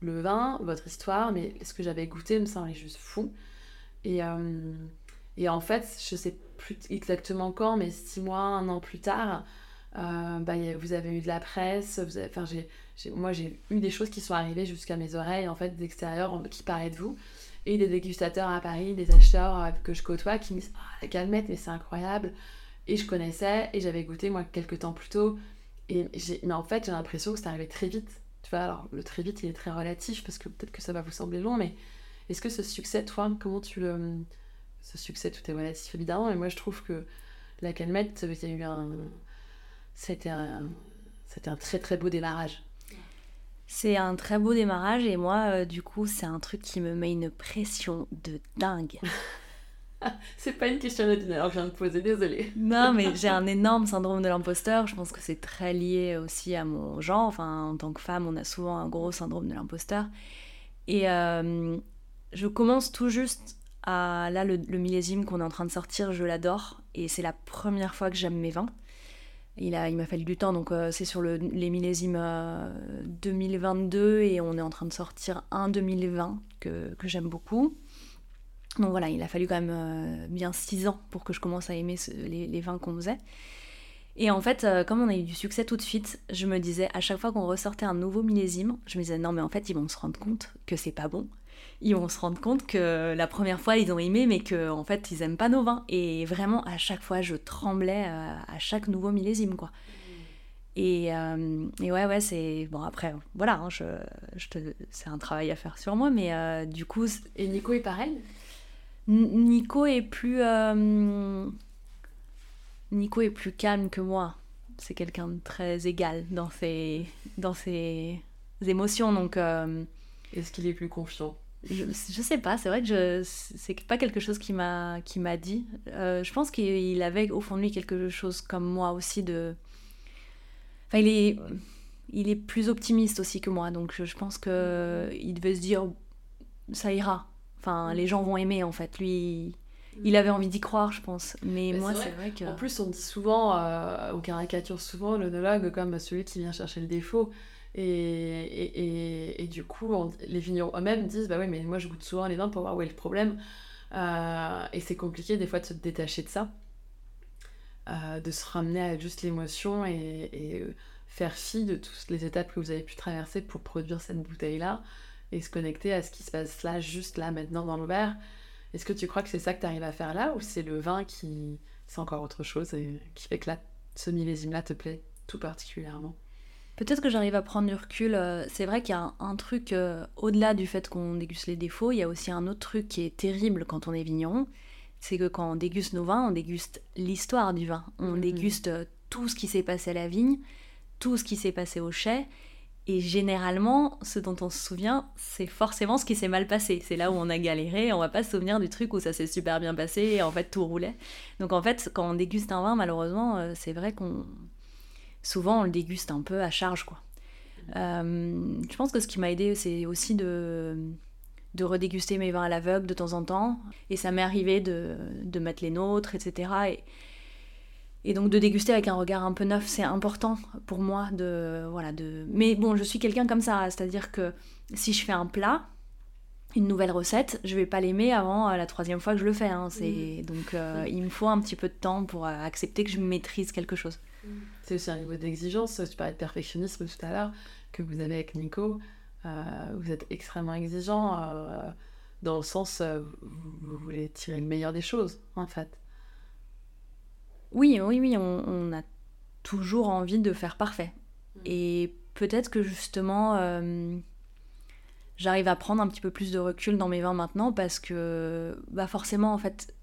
le vin, votre histoire, mais ce que j'avais goûté me semblait juste fou. Et, euh, en fait, je sais plus exactement quand, mais six mois, un an plus tard, euh, bah, vous avez eu de la presse, moi j'ai eu des choses qui sont arrivées jusqu'à mes oreilles, en fait, d'extérieur, qui parlaient de vous. Et des dégustateurs à Paris, des acheteurs que je côtoie qui me disent Ah, la calmette, mais c'est incroyable. Et je connaissais, et j'avais goûté moi quelques temps plus tôt. Et mais en fait, j'ai l'impression que c'est arrivé très vite. Tu vois, alors le très vite, il est très relatif parce que peut-être que ça va vous sembler long, mais est-ce que ce succès, toi, comment tu le. Ce succès, tout est relatif évidemment, mais moi je trouve que la calmette, il y a eu un. C'était un, c'était un très très beau démarrage. C'est un très beau démarrage et moi, euh, du coup, c'est un truc qui me met une pression de dingue. c'est pas une question de dîner, je viens de poser, désolée. non, mais j'ai un énorme syndrome de l'imposteur. Je pense que c'est très lié aussi à mon genre. Enfin, en tant que femme, on a souvent un gros syndrome de l'imposteur. Et euh, je commence tout juste à. Là, le, millésime qu'on est en train de sortir, je l'adore. Et c'est la première fois que j'aime mes vins. Il m'a il fallu du temps, donc euh, c'est sur le, les millésimes 2022 et on est en train de sortir un 2020 que, que j'aime beaucoup. Donc voilà, il a fallu quand même euh, bien 6 ans pour que je commence à aimer les, vins qu'on faisait. Et en fait, euh, comme on a eu du succès tout de suite, je me disais, à chaque fois qu'on ressortait un nouveau millésime, je me disais, non mais en fait, ils vont se rendre compte que c'est pas bon. Ils vont se rendre compte que la première fois, ils ont aimé, mais qu'en en fait, ils aiment pas nos vins. Et vraiment, à chaque fois, je tremblais euh, à chaque nouveau millésime, quoi. Et, et, ouais, ouais, c'est. Bon, après, voilà, hein, je, je te... c'est un travail à faire sur moi, mais du coup. Et Nico est pareil? Nico est plus. Euh, Nico est plus calme que moi. C'est quelqu'un de très égal dans ses, dans ses émotions. Donc. Euh, Est-ce qu'il est plus confiant? je, je sais pas, c'est vrai que je c'est pas quelque chose qui m'a qui m'a dit. Euh, je pense qu'il avait au fond de lui quelque chose comme moi aussi de. Enfin, il est il est plus optimiste aussi que moi, donc je, je pense que il devait se dire ça ira. Enfin, les gens vont aimer en fait. Lui, il avait envie d'y croire, je pense. Mais, moi, c'est vrai. que. En plus, on dit souvent, euh, on caricature souvent l'onologue comme celui qui vient chercher le défaut. Et, et, et, du coup, les vignerons eux-mêmes disent Bah oui, mais moi je goûte souvent les vins pour voir où est le problème. Euh, et c'est compliqué des fois de se détacher de ça, euh, de se ramener à juste l'émotion et, faire fi de toutes les étapes que vous avez pu traverser pour produire cette bouteille-là et se connecter à ce qui se passe là, juste là, maintenant dans le verre. Est-ce que tu crois que c'est ça que tu arrives à faire là ou c'est le vin qui. C'est encore autre chose et qui fait que là, ce millésime-là te plaît tout particulièrement? Peut-être que j'arrive à prendre du recul. Euh, c'est vrai qu'il y a un, truc, euh, au-delà du fait qu'on déguste les défauts, il y a aussi un autre truc qui est terrible quand on est vigneron. C'est que quand on déguste nos vins, on déguste l'histoire du vin. On mm-hmm. déguste euh, tout ce qui s'est passé à la vigne, tout ce qui s'est passé au chai. Et généralement, ce dont on se souvient, c'est forcément ce qui s'est mal passé. C'est là où on a galéré. On va pas se souvenir du truc où ça s'est super bien passé et en fait tout roulait. Donc en fait, quand on déguste un vin, malheureusement, euh, c'est vrai qu'on souvent on le déguste un peu à charge, quoi. Euh, je pense que ce qui m'a aidé, c'est aussi de de redéguster mes vins à l'aveugle de temps en temps. Et ça m'est arrivé de, de mettre les nôtres, etc. Et et donc de déguster avec un regard un peu neuf, c'est important pour moi de voilà de. Mais bon, je suis quelqu'un comme ça, c'est-à-dire que si je fais un plat, une nouvelle recette, je vais pas l'aimer avant euh, la troisième fois que je le fais. Hein. C'est donc euh, il me faut un petit peu de temps pour euh, accepter que je maîtrise quelque chose. C'est aussi un niveau d'exigence. Tu parlais de perfectionnisme tout à l'heure que vous avez avec Nico. vous êtes extrêmement exigeant dans le sens vous voulez tirer le meilleur des choses en fait. Oui, oui, oui, on, a toujours envie de faire parfait. Mm. Et peut-être que justement, euh, j'arrive à prendre un petit peu plus de recul dans mes vins maintenant parce que, bah forcément, en fait,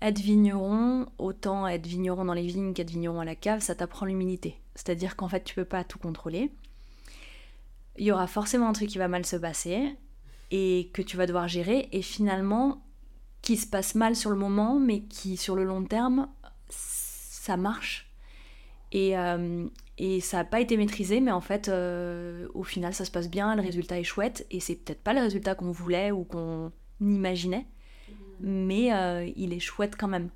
être vigneron, autant être vigneron dans les vignes qu'être vigneron à la cave, ça t'apprend l'humilité. C'est-à-dire qu'en fait, tu peux pas tout contrôler. Il y aura forcément un truc qui va mal se passer et que tu vas devoir gérer. Et finalement, qui se passe mal sur le moment, mais qui sur le long terme ça marche. Et, euh, et ça n'a pas été maîtrisé, mais en fait, euh, au final, ça se passe bien, le résultat est chouette, et c'est peut-être pas le résultat qu'on voulait ou qu'on imaginait, mais euh, il est chouette quand même.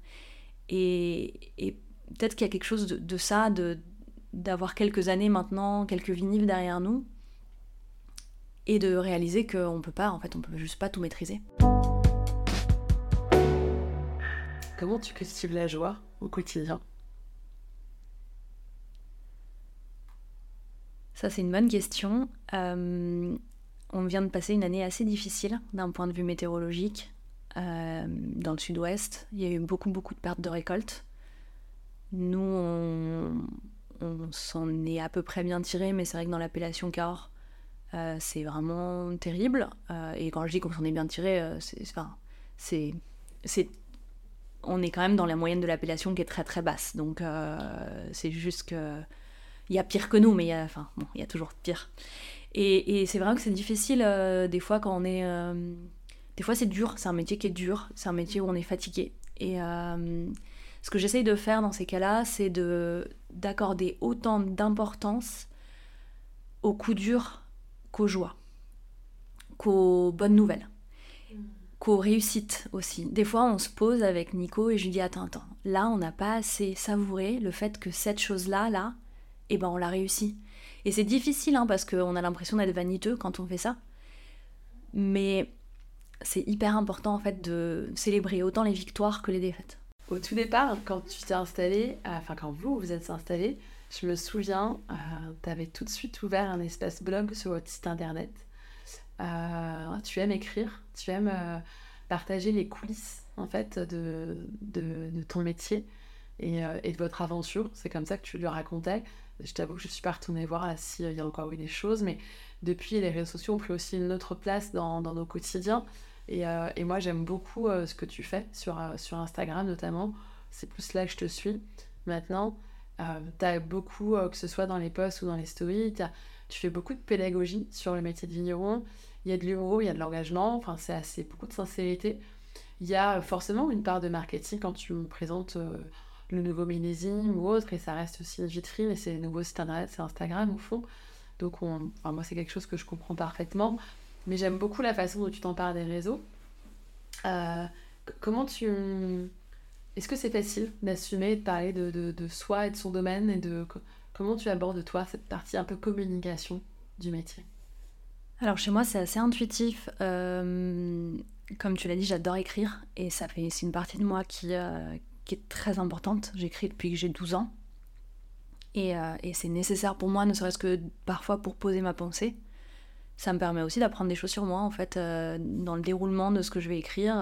Et, et peut-être qu'il y a quelque chose de, ça, de, d'avoir quelques années maintenant, quelques vinyles derrière nous, et de réaliser qu'on peut pas, en fait, on peut juste pas tout maîtriser. Comment tu cultives la joie? Au quotidien Ça, c'est une bonne question. Euh, on vient de passer une année assez difficile d'un point de vue météorologique. Euh, dans le sud-ouest, il y a eu beaucoup, beaucoup de pertes de récoltes. Nous, on, s'en est à peu près bien tiré, mais c'est vrai que dans l'appellation Cahors, euh, c'est vraiment terrible. et quand je dis qu'on s'en est bien tiré, c'est, c'est, on est quand même dans la moyenne de l'appellation qui est très très basse. Donc c'est juste que il y a pire que nous, mais il y a, enfin, bon, y a toujours pire. Et, c'est vrai que c'est difficile euh, des fois quand on est. Euh, des fois c'est dur, c'est un métier qui est dur, c'est un métier où on est fatigué. Et euh, ce que j'essaye de faire dans ces cas-là, c'est de d'accorder autant d'importance aux coups durs qu'aux joies, qu'aux bonnes nouvelles, qu'aux réussites aussi. Des fois, on se pose avec Nico et je lui dis Attends, attends, là, on n'a pas assez savouré le fait que cette chose-là, là, eh ben on l'a réussi. Et c'est difficile hein, parce qu'on a l'impression d'être vaniteux quand on fait ça. Mais c'est hyper important en fait de célébrer autant les victoires que les défaites. Au tout départ, quand tu t'es installé, euh, enfin quand vous vous êtes installé, je me souviens, euh, tu avais tout de suite ouvert un espace blog sur votre site internet. Euh, tu aimes écrire, tu aimes partager les coulisses en fait de, de, ton métier et, et, de votre aventure. C'est comme ça que tu le racontais. Je t'avoue que je suis pas retournée voir s'il y a encore eu des choses, mais depuis, les réseaux sociaux ont pris aussi une autre place dans, dans nos quotidiens. Et, euh, et moi, j'aime beaucoup euh, ce que tu fais sur, euh, sur Instagram notamment. C'est plus là que je te suis. Maintenant, tu as beaucoup, que ce soit dans les posts ou dans les stories, tu fais beaucoup de pédagogie sur le métier de vigneron. Il y a de l'humour, il y a de l'engagement, enfin, c'est assez beaucoup de sincérité. Il y a forcément une part de marketing quand tu me présentes le nouveau millésime ou autre, et ça reste aussi une vitrine, et c'est les nouveaux sites internet, c'est Instagram au fond. Donc on, moi c'est quelque chose que je comprends parfaitement, mais j'aime beaucoup la façon dont tu t'en parles des réseaux. Euh, comment tu... Est-ce que c'est facile d'assumer, de parler de, de, soi et de son domaine, et de comment tu abordes toi cette partie un peu communication du métier? Alors chez moi c'est assez intuitif. Euh, comme tu l'as dit, j'adore écrire et ça fait c'est une partie de moi qui, euh, qui est très importante. J'écris depuis que j'ai 12 ans. Euh, et, c'est nécessaire pour moi, ne serait-ce que parfois pour poser ma pensée. Ça me permet aussi d'apprendre des choses sur moi, en fait, dans le déroulement de ce que je vais écrire.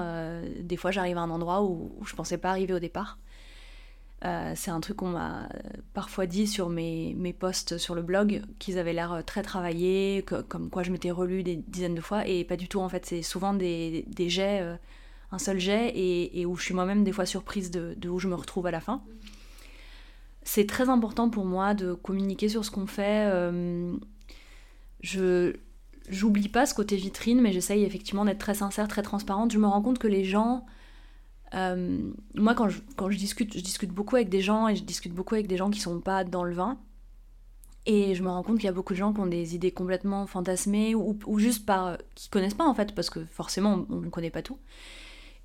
Des fois, j'arrive à un endroit où, je je pensais pas arriver au départ. C'est un truc qu'on m'a parfois dit sur mes, mes posts sur le blog, qu'ils avaient l'air très travaillés, comme quoi je m'étais relu des dizaines de fois, et pas du tout, en fait. C'est souvent des, des jets un seul jet et, où je suis moi-même des fois surprise de, où je me retrouve à la fin. C'est très important pour moi de communiquer sur ce qu'on fait. Euh, je j'oublie pas ce côté vitrine, mais j'essaye effectivement d'être très sincère, très transparente. Je me rends compte que les gens, euh, moi quand je, quand je discute, je discute beaucoup avec des gens et je discute beaucoup avec des gens qui sont pas dans le vin. Et je me rends compte qu'il y a beaucoup de gens qui ont des idées complètement fantasmées ou, ou juste par qui connaissent pas en fait parce que forcément on ne connaît pas tout.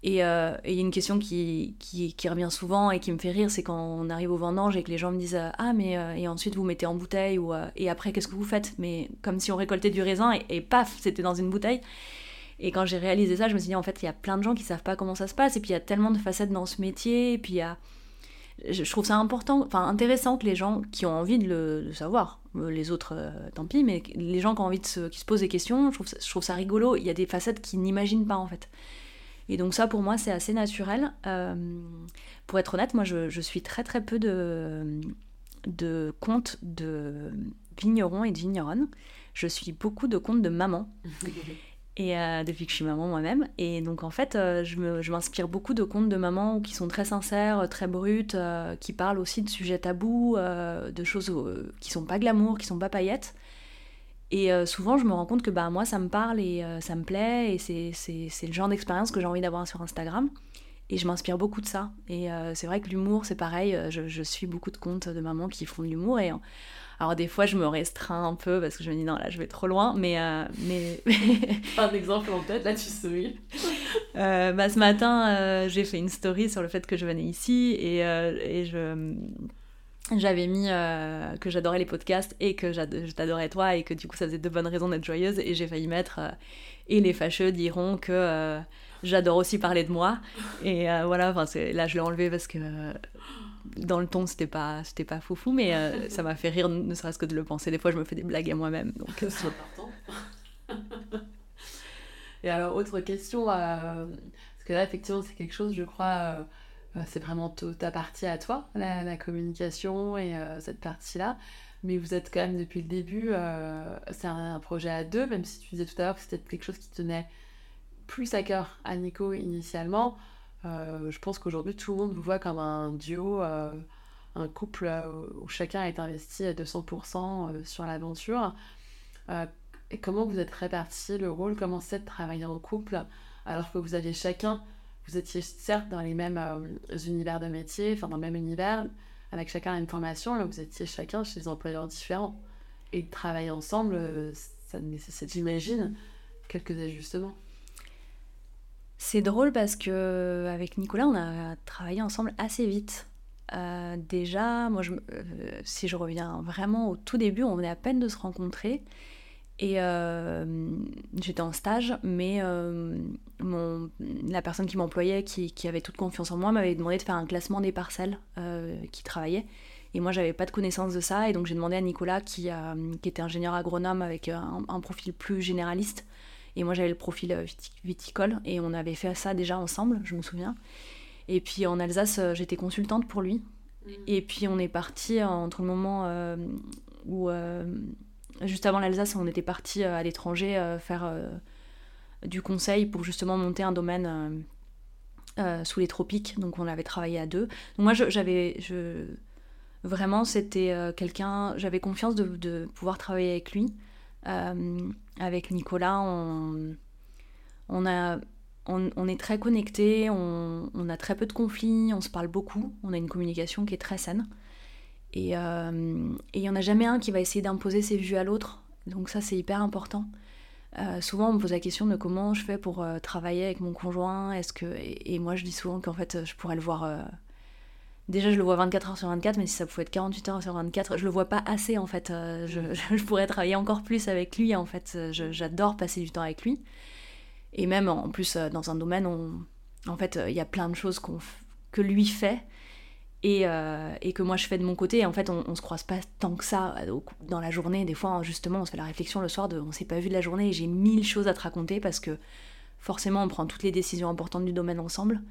Euh, et il y a une question qui, qui, revient souvent et qui me fait rire, c'est quand on arrive au vendange et que les gens me disent Ah, mais euh, et ensuite vous mettez en bouteille, ou et après qu'est-ce que vous faites? Mais comme si on récoltait du raisin et, paf, c'était dans une bouteille. Et quand j'ai réalisé ça, je me suis dit En fait, il y a plein de gens qui savent pas comment ça se passe, et puis il y a tellement de facettes dans ce métier, et puis il y a. Je, trouve ça important, enfin intéressant que les gens qui ont envie de le savoir, les autres, tant pis, mais les gens qui ont envie de se, qui se posent des questions, je trouve, je trouve ça rigolo. Il y a des facettes qu'ils n'imaginent pas en fait. Et donc ça, pour moi, c'est assez naturel. Euh, pour être honnête, moi, je, suis très très peu de, de comptes de vignerons et de vigneronnes. Je suis beaucoup de comptes de maman. Et euh, depuis que je suis maman moi-même. Et donc en fait, euh, je m'inspire beaucoup de contes de maman qui sont très sincères, très brutes, qui parlent aussi de sujets tabous, de choses qui sont pas glamour, qui sont pas paillettes. Et euh, souvent, je me rends compte que bah, moi, ça me parle et euh, ça me plaît, et c'est le genre d'expérience que j'ai envie d'avoir sur Instagram. Et je m'inspire beaucoup de ça. Et euh, c'est vrai que l'humour, c'est pareil, je, suis beaucoup de comptes de mamans qui font de l'humour. Et alors, des fois, je me restreins un peu parce que je me dis non, là, je vais trop loin. Mais. mais... un exemple en tête, là, tu souris. bah, ce matin, j'ai fait une story sur le fait que je venais ici et, et je j'avais mis euh, que j'adorais les podcasts et que je t'adorais toi et que du coup ça faisait de bonnes raisons d'être joyeuse et j'ai failli mettre euh, et les fâcheux diront que euh, j'adore aussi parler de moi et voilà enfin là je l'ai enlevé parce que dans le ton c'était pas c'était pas foufou mais ça m'a fait rire ne serait-ce que de le penser des fois je me fais des blagues à moi-même donc c'est important et alors autre question parce que là effectivement c'est quelque chose je crois euh, c'est vraiment ta partie à toi, la, communication et euh, cette partie-là. Mais vous êtes quand même depuis le début, euh, c'est un, projet à deux, même si tu disais tout à l'heure que c'était quelque chose qui tenait plus à cœur à Nico initialement. Je pense qu'aujourd'hui tout le monde vous voit comme un duo, un couple où chacun est investi à 200% sur l'aventure. et comment vous êtes répartis le rôle? Comment c'est de travailler en couple alors que vous aviez chacun vous étiez certes dans les mêmes euh, univers de métier, enfin dans le même univers, avec chacun une formation, là vous étiez chacun chez des employeurs différents. Et travailler ensemble, euh, ça nécessite, j'imagine, quelques ajustements. C'est drôle parce que avec Nicolas, on a travaillé ensemble assez vite. Euh, déjà, moi, je, si je reviens vraiment au tout début, on venait à peine de se rencontrer. Et euh, j'étais en stage, mais euh, la personne qui m'employait, qui, avait toute confiance en moi, m'avait demandé de faire un classement des parcelles euh, qui travaillaient. Et moi, j'avais pas de connaissance de ça. Et donc, j'ai demandé à Nicolas, qui était ingénieur agronome avec un, profil plus généraliste. Et moi, j'avais le profil viticole. Et on avait fait ça déjà ensemble, je me souviens. Et puis, en Alsace, j'étais consultante pour lui. Mmh. Et puis, on est parti entre le moment où Juste avant l'Alsace, on était parti euh, à l'étranger euh, faire euh, du conseil pour justement monter un domaine sous les tropiques. Donc on avait travaillé à deux. Donc moi, j'avais. Je, vraiment, c'était quelqu'un. J'avais confiance de, pouvoir travailler avec lui. Avec Nicolas, on, on a. On, est très connectés, on, on, a très peu de conflits, on se parle beaucoup, on a une communication qui est très saine. Euh, et il n'y en a jamais un qui va essayer d'imposer ses vues à l'autre. Donc ça, c'est hyper important. Euh, souvent, on me pose la question de comment je fais pour euh, travailler avec mon conjoint. Est-ce que et, moi, je dis souvent qu'en fait, je pourrais le voir. Déjà, je le vois 24 heures sur 24, mais si ça pouvait être 48 heures sur 24, je le vois pas assez en fait. Je, je, pourrais travailler encore plus avec lui en fait. J'adore passer du temps avec lui. Et même en plus, dans un domaine en fait, il y a plein de choses que lui fait euh, et, que moi je fais de mon côté. en fait, on, on, se croise pas tant que ça euh, dans la journée. Des fois, justement, on se fait la réflexion le soir de on s'est pas vu de la journée et j'ai mille choses à te raconter parce que forcément, on prend toutes les décisions importantes du domaine ensemble.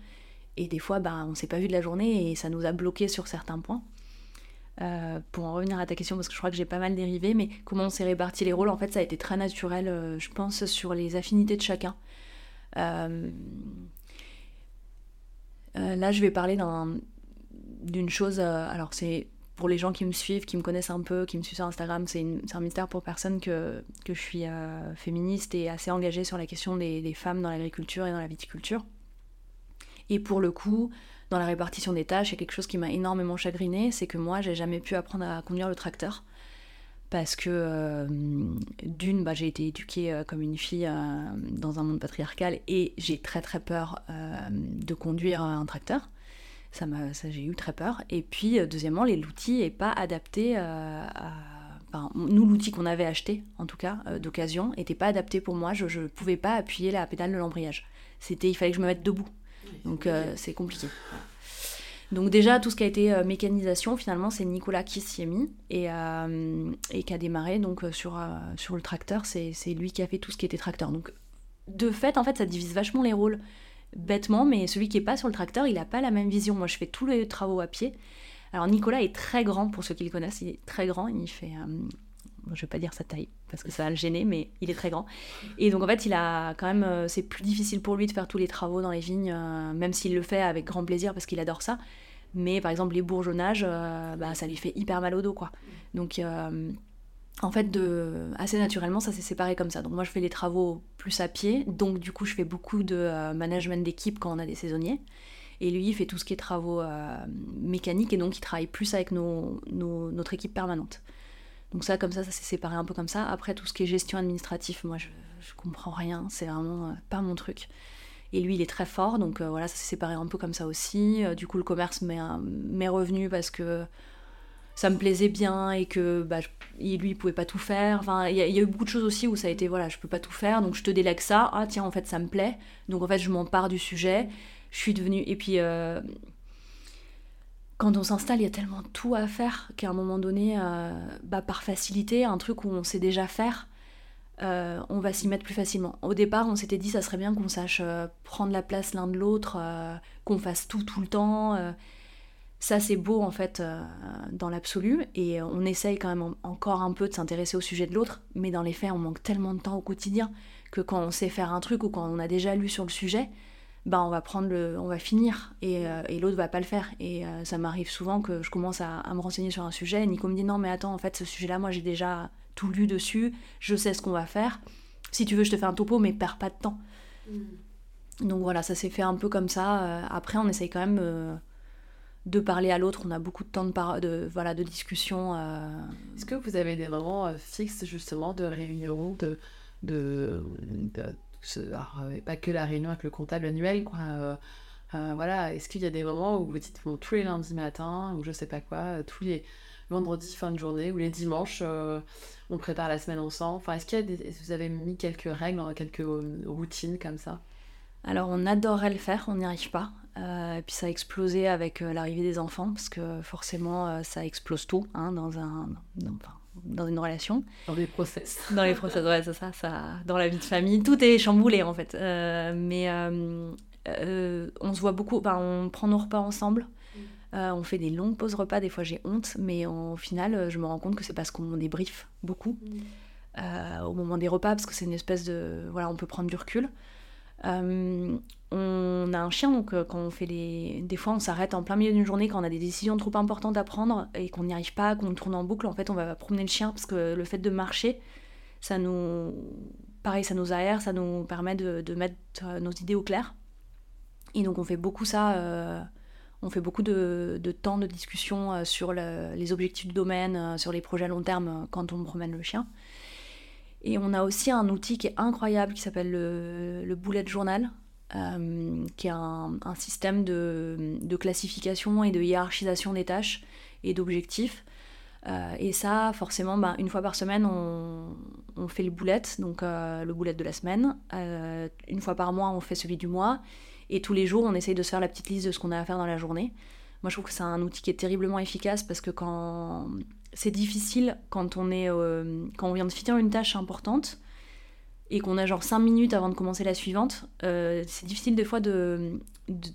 Et des fois, ben, on s'est pas vu de la journée et ça nous a bloqué sur certains points. Euh, pour en revenir à ta question, parce que je crois que j'ai pas mal dérivé, mais comment on s'est réparti les rôles, en fait, ça a été très naturel, je pense, sur les affinités de chacun. là, je vais parler d'un d'une chose. Euh, alors, c'est pour les gens qui me suivent, qui me connaissent un peu, qui me suivent sur Instagram, c'est un mystère pour personne que, que je suis euh, féministe et assez engagée sur la question des, femmes dans l'agriculture et dans la viticulture. Et pour le coup, dans la répartition des tâches, il y a quelque chose qui m'a énormément chagrinée, c'est que moi, j'ai jamais pu apprendre à conduire le tracteur. Parce que, euh, d'une, bah, j'ai été éduquée comme une fille dans un monde patriarcal et j'ai très très peur de conduire un tracteur ça, ça j'ai eu très peur. Et puis, euh, deuxièmement, l'outil n'est pas adapté euh, à... Nous, l'outil qu'on avait acheté, en tout cas, euh, d'occasion, n'était pas adapté pour moi. Je ne pouvais pas appuyer la pédale de l'embrayage. C'était, il fallait que je me mette debout. Donc, c'est compliqué. Donc déjà, tout ce qui a été mécanisation, finalement, c'est Nicolas qui s'y est mis et, et qui a démarré donc, sur, sur le tracteur. C'est lui qui a fait tout ce qui était tracteur. Donc de fait, en fait, ça divise vachement les rôles bêtement, mais celui qui est pas sur le tracteur, il n'a pas la même vision. Moi, je fais tous les travaux à pied. Alors, Nicolas est très grand, pour ceux qui le connaissent, il est très grand. Il fait. Euh, je vais pas dire sa taille parce que ça va le gêner, mais il est très grand. Et donc en fait, il a quand même, euh, c'est plus difficile pour lui de faire tous les travaux dans les vignes, euh, même s'il le fait avec grand plaisir parce qu'il adore ça. Mais par exemple, les bourgeonnages, bah, ça lui fait hyper mal au dos, quoi. Donc en fait, de, assez naturellement, ça s'est séparé comme ça. Donc moi, je fais les travaux plus à pied. Donc du coup, je fais beaucoup de euh, management d'équipe quand on a des saisonniers. Et lui, il fait tout ce qui est travaux euh, mécaniques et donc il travaille plus avec nos, notre équipe permanente. Donc ça, comme ça, ça s'est séparé un peu comme ça. Après, tout ce qui est gestion administrative, moi, je, je comprends rien. C'est vraiment euh, pas mon truc. Et lui, il est très fort. Donc voilà, ça s'est séparé un peu comme ça aussi. du coup, le commerce met, mes revenus parce que ça me plaisait bien et que bah, lui, il pouvait pas tout faire. Enfin, il y, a eu beaucoup de choses aussi où ça a été, voilà, je peux pas tout faire, donc je te délègue ça. Ah, tiens, en fait, ça me plaît. Donc, en fait, je m'empare du sujet. Je suis devenue. Et puis, euh, quand on s'installe, il y a tellement tout à faire qu'à un moment donné, euh, bah, par facilité, un truc où on sait déjà faire, euh, on va s'y mettre plus facilement. Au départ, on s'était dit, ça serait bien qu'on sache prendre la place l'un de l'autre, qu'on fasse tout tout le temps ça, c'est beau en fait euh, dans l'absolu et on essaye quand même encore un peu de s'intéresser au sujet de l'autre, mais dans les faits, on manque tellement de temps au quotidien que quand on sait faire un truc ou quand on a déjà lu sur le sujet, bah on va prendre le, on va finir et, euh, et l'autre va pas le faire. Et euh, ça m'arrive souvent que je commence à, me renseigner sur un sujet et Nico me dit non mais attends en fait ce sujet-là moi j'ai déjà tout lu dessus, je sais ce qu'on va faire. Si tu veux je te fais un topo mais perds pas de temps. Mm. Donc voilà ça s'est fait un peu comme ça. après on essaye quand même de parler à l'autre. On a beaucoup de temps de, de, voilà, de discussion. Euh. Est-ce que vous avez des moments euh, fixes justement de réunion, de, de, euh, pas que la réunion avec le comptable annuel, quoi. voilà, est-ce qu'il y a des moments où vous dites bon, tous les lundis matin, ou je sais pas quoi, tous les vendredis fin de journée, ou les dimanches, on prépare la semaine ensemble? Enfin, est-ce qu'il y a vous avez mis quelques règles, quelques routines comme ça? Alors on adorerait le faire, on n'y arrive pas. Euh, et puis ça a explosé avec euh, l'arrivée des enfants, parce que forcément euh, ça explose tout hein, dans, un, dans, une relation. Dans les process. Dans les process, ouais, c'est ça, ça. Dans la vie de famille, tout est chamboulé en fait. mais on se voit beaucoup, on prend nos repas ensemble. Mm. on fait des longues pauses repas, des fois j'ai honte, mais au final, je me rends compte que c'est parce qu'on débriefe beaucoup mm. au moment des repas, parce que c'est une espèce de. Voilà, on peut prendre du recul. Euh, on a un chien, donc euh, quand on fait les... Des fois, on s'arrête en plein milieu d'une journée quand on a des décisions trop importantes à prendre et qu'on n'y arrive pas, qu'on tourne en boucle. En fait, on va promener le chien parce que le fait de marcher, ça nous... Pareil, ça nous aère, ça nous permet de, mettre euh, nos idées au clair. Et donc, on fait beaucoup ça... On fait beaucoup de, temps de discussion sur les objectifs du domaine, sur les projets à long terme quand on promène le chien. Et on a aussi un outil qui est incroyable qui s'appelle le, le, bullet journal, euh, qui est un, système de, classification et de hiérarchisation des tâches et d'objectifs. Euh, et ça, forcément, bah, une fois par semaine, on, fait le bullet, donc euh, le bullet de la semaine. une fois par mois, on fait celui du mois. Et tous les jours, on essaye de se faire la petite liste de ce qu'on a à faire dans la journée. Moi, je trouve que c'est un outil qui est terriblement efficace parce que quand c'est difficile quand on est euh, quand on vient de finir une tâche importante et qu'on a genre 5 minutes avant de commencer la suivante, euh, c'est difficile des fois de,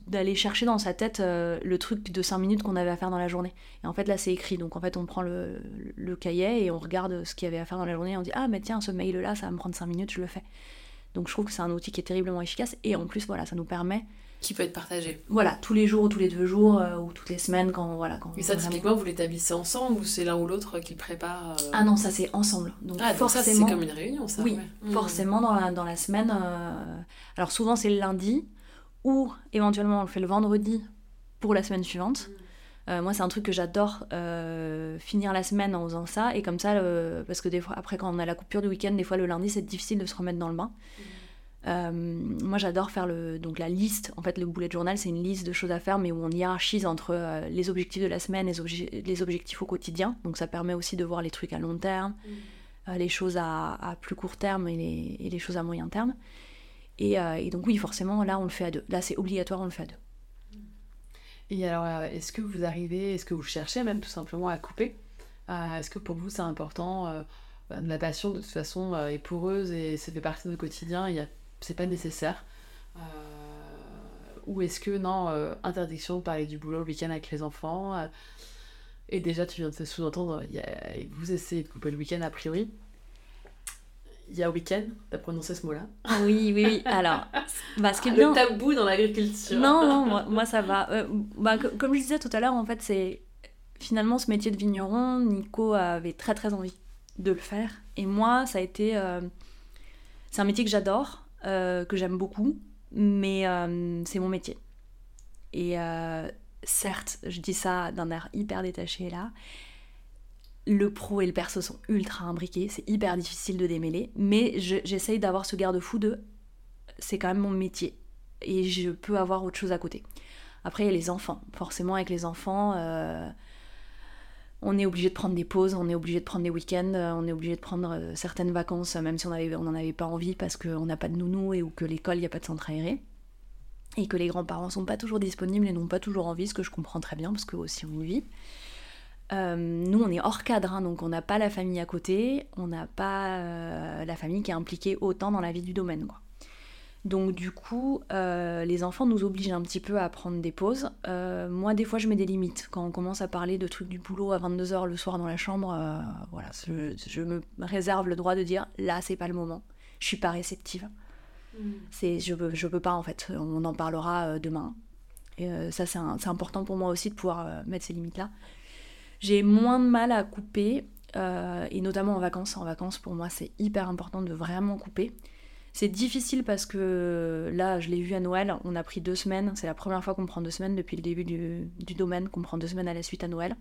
d'aller chercher dans sa tête euh, le truc de 5 minutes qu'on avait à faire dans la journée. Et en fait là c'est écrit, donc en fait on prend le, le cahier et on regarde ce qu'il y avait à faire dans la journée et on dit ah mais tiens ce mail là ça va me prendre 5 minutes, je le fais. Donc je trouve que c'est un outil qui est terriblement efficace et en plus voilà ça nous permet qui peut être partagé. Voilà, tous les jours ou tous les deux jours euh, ou toutes les semaines quand voilà quand. Et ça typiquement vous l'établissez ensemble ou c'est l'un ou l'autre qui prépare euh Ah non ça c'est ensemble. Donc ah, forcément ça c'est comme une réunion ça. Oui, hmm. forcément dans la, dans la semaine. Euh, alors souvent c'est le lundi ou éventuellement on le fait le vendredi pour la semaine suivante. Hmm. moi, c'est un truc que j'adore, finir la semaine en faisant ça. Et comme ça, parce que des fois, après, quand on a la coupure du week-end, des fois, le lundi, c'est difficile de se remettre dans le bain. Hmm. Euh, moi, j'adore faire le, donc la liste. En fait, le bullet journal, c'est une liste de choses à faire, mais où on hiérarchise entre euh, les objectifs de la semaine et les, objectifs au quotidien. Donc, ça permet aussi de voir les trucs à long terme, mm. euh, les choses à, plus court terme et les, et les, choses à moyen terme. Et, et, donc, oui, forcément, là, on le fait à deux. Là, c'est obligatoire, on le fait à deux. Et alors, est-ce que vous arrivez, est-ce que vous cherchez même tout simplement à couper? Est-ce que pour vous, c'est important La passion, de toute façon, est poreuse et ça fait partie de notre quotidien? Il y a c'est pas nécessaire. Euh, ou est-ce que non, euh, interdiction de parler du boulot le week-end avec les enfants euh, Et déjà, tu viens de sous-entendre, vous essayez de couper le week-end a priori. Il y a week-end, t'as prononcé ce mot-là Oui, oui, oui. Alors, ce qui est bien... Le tabou dans l'agriculture. Non, non, moi, ça va. bah, comme je disais tout à l'heure, en fait, c'est finalement ce métier de vigneron, Nico avait très très envie de le faire. Et moi, ça a été. c'est un métier que j'adore. Euh, que j'aime beaucoup, mais euh, c'est mon métier. Et euh, certes, je dis ça d'un air hyper détaché là, le pro et le perso sont ultra imbriqués, c'est hyper difficile de démêler, mais j'essaye d'avoir ce garde-fou de c'est quand même mon métier et je peux avoir autre chose à côté. Après, il y a les enfants. Forcément, avec les enfants, on est obligé de prendre des pauses, on est obligé de prendre des week-ends, on est obligé de prendre certaines vacances, même si on n'en avait pas envie parce qu'on n'a pas de nounou et ou que l'école, il n'y a pas de centre aéré. Et que les grands-parents sont pas toujours disponibles et n'ont pas toujours envie, ce que je comprends très bien parce qu'eux aussi vie. Euh, nous, on est hors cadre, hein, donc on n'a pas la famille à côté, on n'a pas euh, la famille qui est impliquée autant dans la vie du domaine. Donc du coup, euh, les enfants nous obligent un petit peu à prendre des pauses. moi, des fois, je mets des limites. Quand on commence à parler de trucs du boulot à 22h le soir dans la chambre, voilà, je, me réserve le droit de dire, là, c'est pas le moment. Je suis pas réceptive. Mm. C'est, je, veux, je peux pas, en fait. On en parlera demain. Et ça, c'est, important pour moi aussi de pouvoir mettre ces limites-là. J'ai moins de mal à couper, euh, et notamment en vacances. En vacances, pour moi, c'est hyper important de vraiment couper. C'est difficile parce que là, je l'ai vu à Noël, on a pris deux semaines. C'est la première fois qu'on prend deux semaines depuis le début du, domaine, qu'on prend deux semaines à la suite à Noël.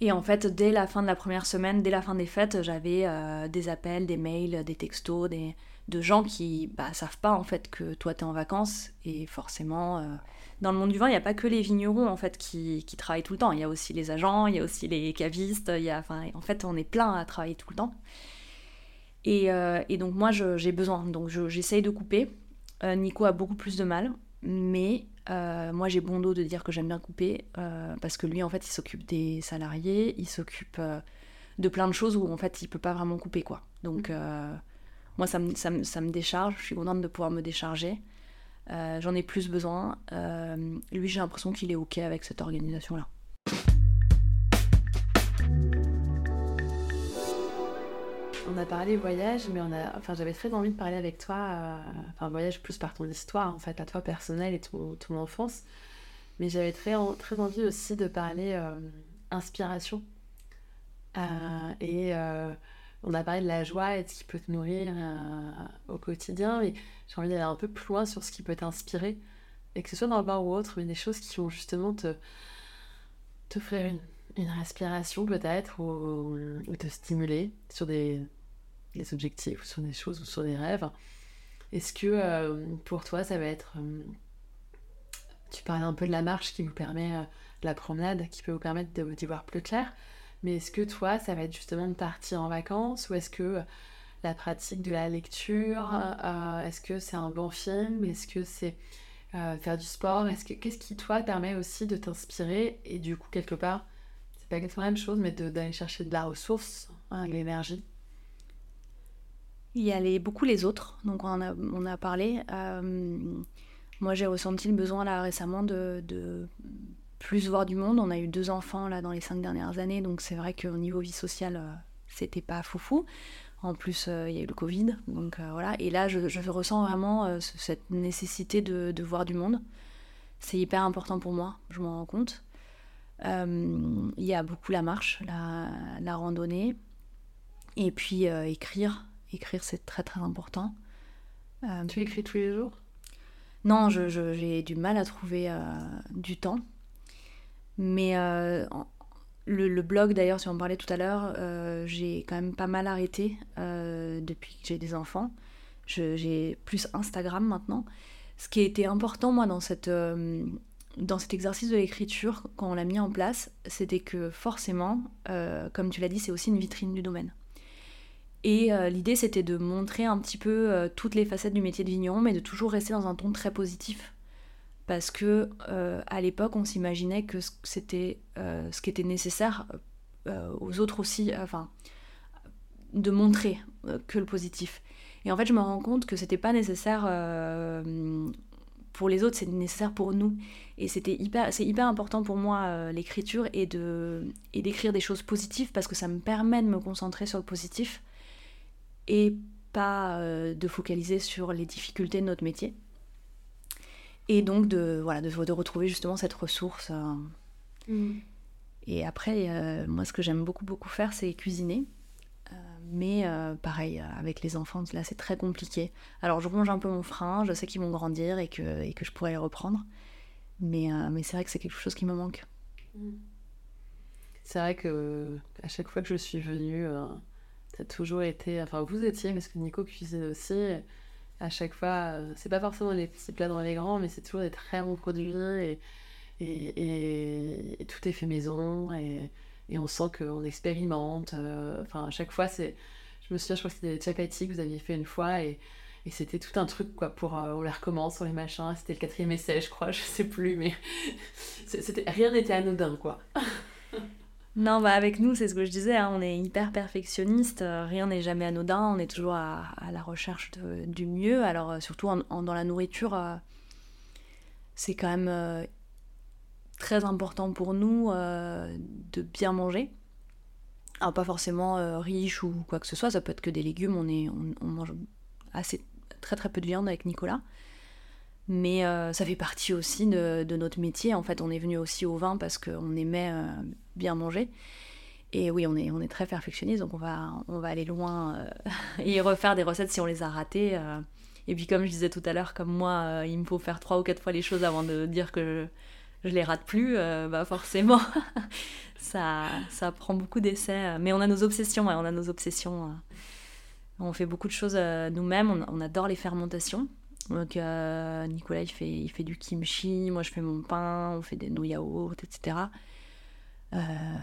Et en fait, dès la fin de la première semaine, dès la fin des fêtes, j'avais euh, des appels, des mails, des textos, des, de gens qui bah, savent pas en fait que toi t'es en vacances et forcément euh, dans le monde du vin il n'y a pas que les vignerons en fait qui, qui, travaillent tout le temps il y a aussi les agents il y a aussi les cavistes y a en fait on est plein à travailler tout le temps et, euh, et donc moi j'ai besoin donc j'essaye de couper euh, Nico a beaucoup plus de mal mais moi j'ai bon dos de dire que j'aime bien couper parce que lui en fait il s'occupe des salariés il s'occupe de plein de choses où en fait il peut pas vraiment couper quoi donc moi, ça me, ça, ça me, décharge. Je suis contente de pouvoir me décharger. Euh, j'en ai plus besoin. Euh, lui, j'ai l'impression qu'il est OK avec cette organisation-là. On a parlé voyage, mais on a, enfin, j'avais très envie de parler avec toi, euh, enfin, voyage plus par ton histoire, en fait, à toi personnelle et ton, ton enfance. Mais j'avais très, très envie aussi de parler inspiration. et on a parlé de la joie et de ce qui peut te nourrir euh, au quotidien, mais j'ai envie d'aller un peu plus loin sur ce qui peut t'inspirer, et que ce soit dans le bar ou autre, mais des choses qui vont justement te t'offrir une, une respiration peut-être, ou, te stimuler sur des, objectifs, ou sur des choses, ou sur des rêves. Est-ce que euh, pour toi, ça va être... Euh, tu parlais un peu de la marche qui vous permet, de la promenade, qui peut vous permettre d'y voir plus clair. Mais est-ce que toi, ça va être justement de partir en vacances ou est-ce que euh, la pratique de la lecture, euh, est-ce que c'est un bon film, est-ce que c'est euh, faire du sport, est-ce que qu'est-ce qui toi permet aussi de t'inspirer et du coup quelque part, c'est pas exactement la même chose, mais d'aller chercher de la ressource, hein, l'énergie? Il y a beaucoup les autres, donc on a, on a parlé. moi j'ai ressenti le besoin là récemment de, de plus voir du monde. On a eu deux enfants là dans les cinq dernières années, donc c'est vrai qu'au niveau vie sociale, euh, c'était pas foufou. En plus, euh, il y a eu le Covid, donc euh, voilà. Et là, je, ressens vraiment cette nécessité de, voir du monde. C'est hyper important pour moi, je m'en rends compte. Il y a beaucoup la marche, la, randonnée, et puis écrire. Écrire, c'est très très important. tu écris tous les jours? Non, j'ai du mal à trouver du temps. Mais euh, le, blog, d'ailleurs, si on parlait tout à l'heure, euh, j'ai quand même pas mal arrêté euh, depuis que j'ai des enfants. J'ai plus Instagram maintenant. Ce qui a été important, moi, dans, cette, dans cet exercice de l'écriture, quand on l'a mis en place, c'était que forcément, comme tu l'as dit, c'est aussi une vitrine du domaine. Et l'idée, c'était de montrer un petit peu toutes les facettes du métier de vigneron, mais de toujours rester dans un ton très positif parce que euh, à l'époque on s'imaginait que c'était euh, ce qui était nécessaire euh, aux autres aussi, enfin de montrer que le positif. Et en fait je me rends compte que c'était pas nécessaire pour les autres, c'est nécessaire pour nous. Et c'était hyper, c'est hyper important pour moi l'écriture et de et d'écrire des choses positives parce que ça me permet de me concentrer sur le positif et pas de focaliser sur les difficultés de notre métier. Et donc de, voilà, de, de retrouver justement cette ressource. Euh. Mm. Et après, euh, moi, ce que j'aime beaucoup, beaucoup faire, c'est cuisiner. Euh, mais pareil, avec les enfants, là, c'est très compliqué. Alors, je ronge un peu mon frein, je sais qu'ils vont grandir et que, et que je pourrais les reprendre. Mais, mais c'est vrai que c'est quelque chose qui me manque. Mm. C'est vrai que à chaque fois que je suis venue, a toujours été. Enfin, vous étiez, parce que Nico cuisine aussi à chaque fois. Euh, c'est pas forcément les petits plats dans les grands, mais c'est toujours des très bons produits. Et, et, tout est fait maison et, on sent qu'on expérimente. Enfin, à chaque fois, c'est. Je me souviens, je crois que c'était des chapati que vous aviez fait une fois et, c'était tout un truc quoi pour on les recommence, on les machins. C'était le quatrième essai, je crois, je sais plus, mais c'était rien n'était anodin quoi. Non, bah avec nous, c'est ce que je disais, hein, on est hyper perfectionniste, euh, rien n'est jamais anodin, on est toujours à, la recherche du mieux. Alors, euh, surtout dans la nourriture, euh, c'est quand même très important pour nous de bien manger. Alors, pas forcément riche ou quoi que ce soit, ça peut être que des légumes, on, on mange assez, très très peu de viande avec Nicolas. Mais euh, ça fait partie aussi de, notre métier. En fait, on est venu aussi au vin parce qu'on aimait euh, bien manger. Et oui, on est, on est très perfectionniste, donc on va, on va aller loin euh, et refaire des recettes si on les a ratées. Et puis, comme je disais tout à l'heure, comme moi, il me faut faire trois ou quatre fois les choses avant de dire que je, je les rate plus, bah forcément, ça, ça prend beaucoup d'essais. Mais on a nos obsessions, on a nos obsessions. On fait beaucoup de choses nous-mêmes, on adore les fermentations. Donc euh, Nicolas il fait, il fait du kimchi, moi je fais mon pain, on fait des no yaourts, etc. Euh,